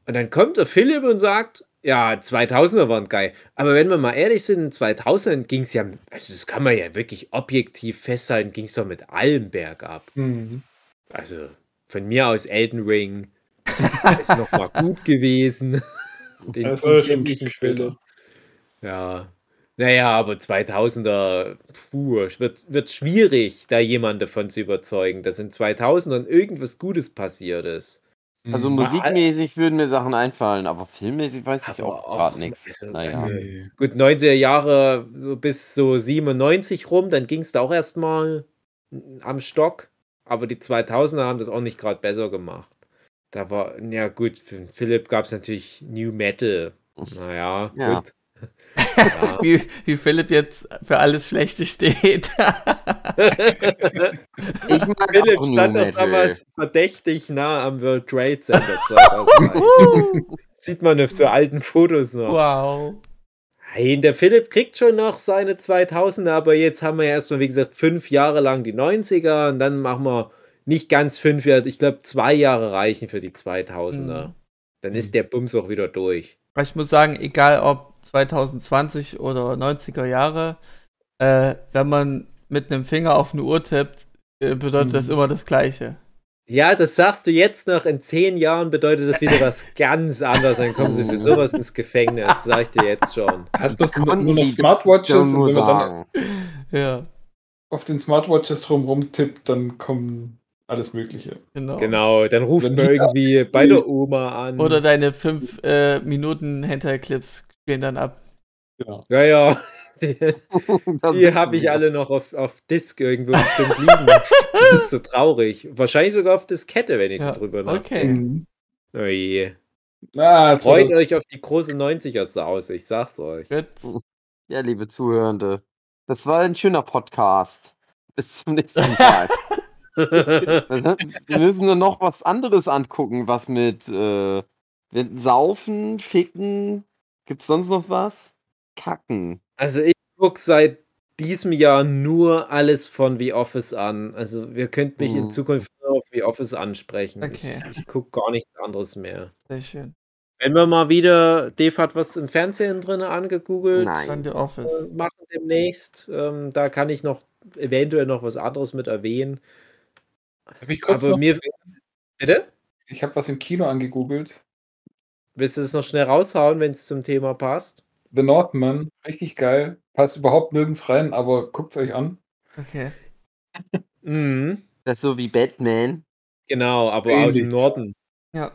Und dann kommt der Philipp und sagt, ja, 2000er waren geil. Aber wenn wir mal ehrlich sind, in 2000 ging es ja, also das kann man ja wirklich objektiv festhalten, ging es doch mit allem bergab. Mhm. Also von mir aus Elden Ring ist noch mal gut gewesen. Den das war ja schon später. Ja. Naja, aber 2000er, puh, wird, wird schwierig, da jemand davon zu überzeugen, dass in 2000ern irgendwas Gutes passiert ist. Also mhm. musikmäßig würden mir Sachen einfallen, aber filmmäßig weiß ich auch gerade nichts. Also, naja. also, gut, 90er Jahre so bis so 97 rum, dann ging es da auch erstmal am Stock, aber die 2000er haben das auch nicht gerade besser gemacht. Da war, ja gut, für Philipp gab es natürlich New Metal. Naja, ja. gut. Ja. wie, wie Philipp jetzt für alles Schlechte steht. ich mag Philipp stand doch damals verdächtig nah am World Trade Center. Sieht man auf so alten Fotos noch. Wow. Nein, der Philipp kriegt schon noch seine 2000er, aber jetzt haben wir ja erstmal, wie gesagt, fünf Jahre lang die 90er und dann machen wir nicht ganz fünf Jahre, ich glaube, zwei Jahre reichen für die 2000er. Mhm. Dann ist der Bums auch wieder durch. Ich muss sagen, egal ob 2020 oder 90er Jahre, äh, wenn man mit einem Finger auf eine Uhr tippt, äh, bedeutet mhm. das immer das Gleiche. Ja, das sagst du jetzt noch. In zehn Jahren bedeutet das wieder was ganz anderes. Dann kommen sie für sowas ins Gefängnis, sag ich dir jetzt schon. Hat das nur, nur noch Smartwatches und wenn man dann ja. auf den Smartwatches drumherum tippt, dann kommen alles Mögliche. Genau. Genau, dann ruft man irgendwie bei der Oma an. Oder deine 5 äh, Minuten Hentai-Clips gehen dann ab. Genau. Ja, ja. Die, die habe ich alle noch auf, auf Disk irgendwo bestimmt liegen. das ist so traurig. Wahrscheinlich sogar auf Diskette, wenn ich ja, so drüber nachdenke. Okay. Oh je. Ah, Freut euch auf die große 90er Sause, ich sag's euch. Ja, liebe Zuhörende, das war ein schöner Podcast. Bis zum nächsten Mal. Wir müssen nur noch was anderes angucken, was mit äh, Saufen, Ficken, Gibt's sonst noch was? Kacken. Also ich gucke seit diesem Jahr nur alles von The Office an. Also wir könnten mich in mhm. Zukunft nur auf The Office ansprechen. Okay. Ich, ich gucke gar nichts anderes mehr. Sehr schön. Wenn wir mal wieder, Dave hat was im Fernsehen drin angegoogelt. Nein. The Office. Äh, machen demnächst. Ähm, da kann ich noch eventuell noch was anderes mit erwähnen. Hab ich kurz Aber mir. Bitte? Ich habe was im Kino angegoogelt. Willst du es noch schnell raushauen, wenn es zum Thema passt? The Northman, richtig geil. Passt überhaupt nirgends rein, aber guckt es euch an. Okay. mhm. Das ist so wie Batman. Genau, aber Ähnlich. aus dem Norden. Ja.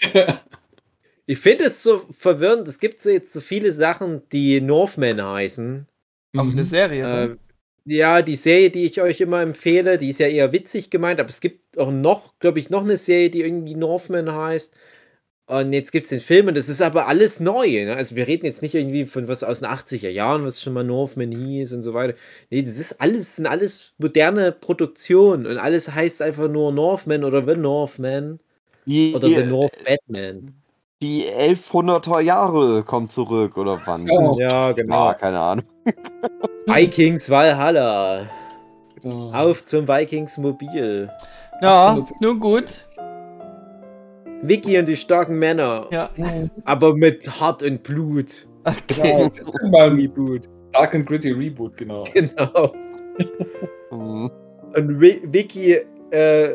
ich finde es so verwirrend. Es gibt so jetzt so viele Sachen, die Northman heißen. Auch mhm. eine Serie. Äh, ja, die Serie, die ich euch immer empfehle, die ist ja eher witzig gemeint, aber es gibt auch noch, glaube ich, noch eine Serie, die irgendwie Northman heißt. Und jetzt gibt es den Film und das ist aber alles neu. Ne? Also wir reden jetzt nicht irgendwie von was aus den 80er Jahren, was schon mal Northman hieß und so weiter. Nee, das ist alles, sind alles moderne Produktionen und alles heißt einfach nur Northman oder The Northman. Die, oder The North Batman. Die 1100er Jahre kommen zurück oder wann? Oh, ja, genau. Ja, keine Ahnung. Vikings Valhalla. Genau. Auf zum Vikings Mobil. Ja, nun gut. Vicky und die starken Männer. Ja. Aber mit Hart und Blut. Okay. Genau, das ist mal ein Reboot. Dark and Gritty Reboot, genau. Genau. Mhm. und Vicky äh,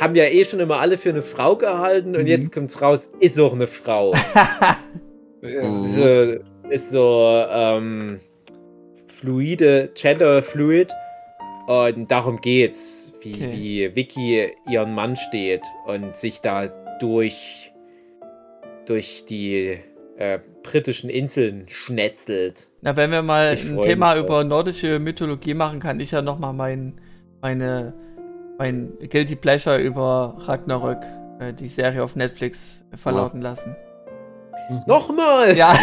haben ja eh schon immer alle für eine Frau gehalten und mhm. jetzt kommt's raus, ist auch eine Frau. ja. so, ist so ähm, fluide, gender fluid. Und darum geht's, wie, okay. wie Vicky ihren Mann steht und sich da durch, durch die äh, britischen Inseln schnetzelt. Na, wenn wir mal ich ein Thema über nordische Mythologie machen, kann ich ja nochmal mein, meine, mein Guilty Pleasure über Ragnarök, äh, die Serie auf Netflix, verlauten ja. lassen. Mhm. Nochmal! Ja.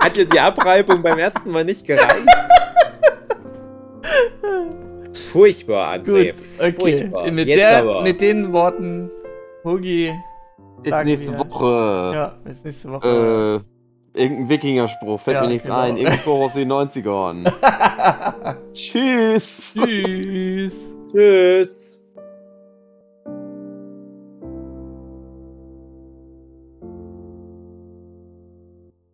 Hat dir die Abreibung beim ersten Mal nicht gereicht? Furchtbar, André. Gut, okay. Furchtbar. Mit, der, mit den Worten Hugi. Bis nächste wir. Woche. Ja, bis nächste Woche. Äh, irgendein Wikinger-Spruch, fällt ja, mir nichts genau. ein. Irgendwo aus den 90ern. Tschüss. Tschüss. Tschüss.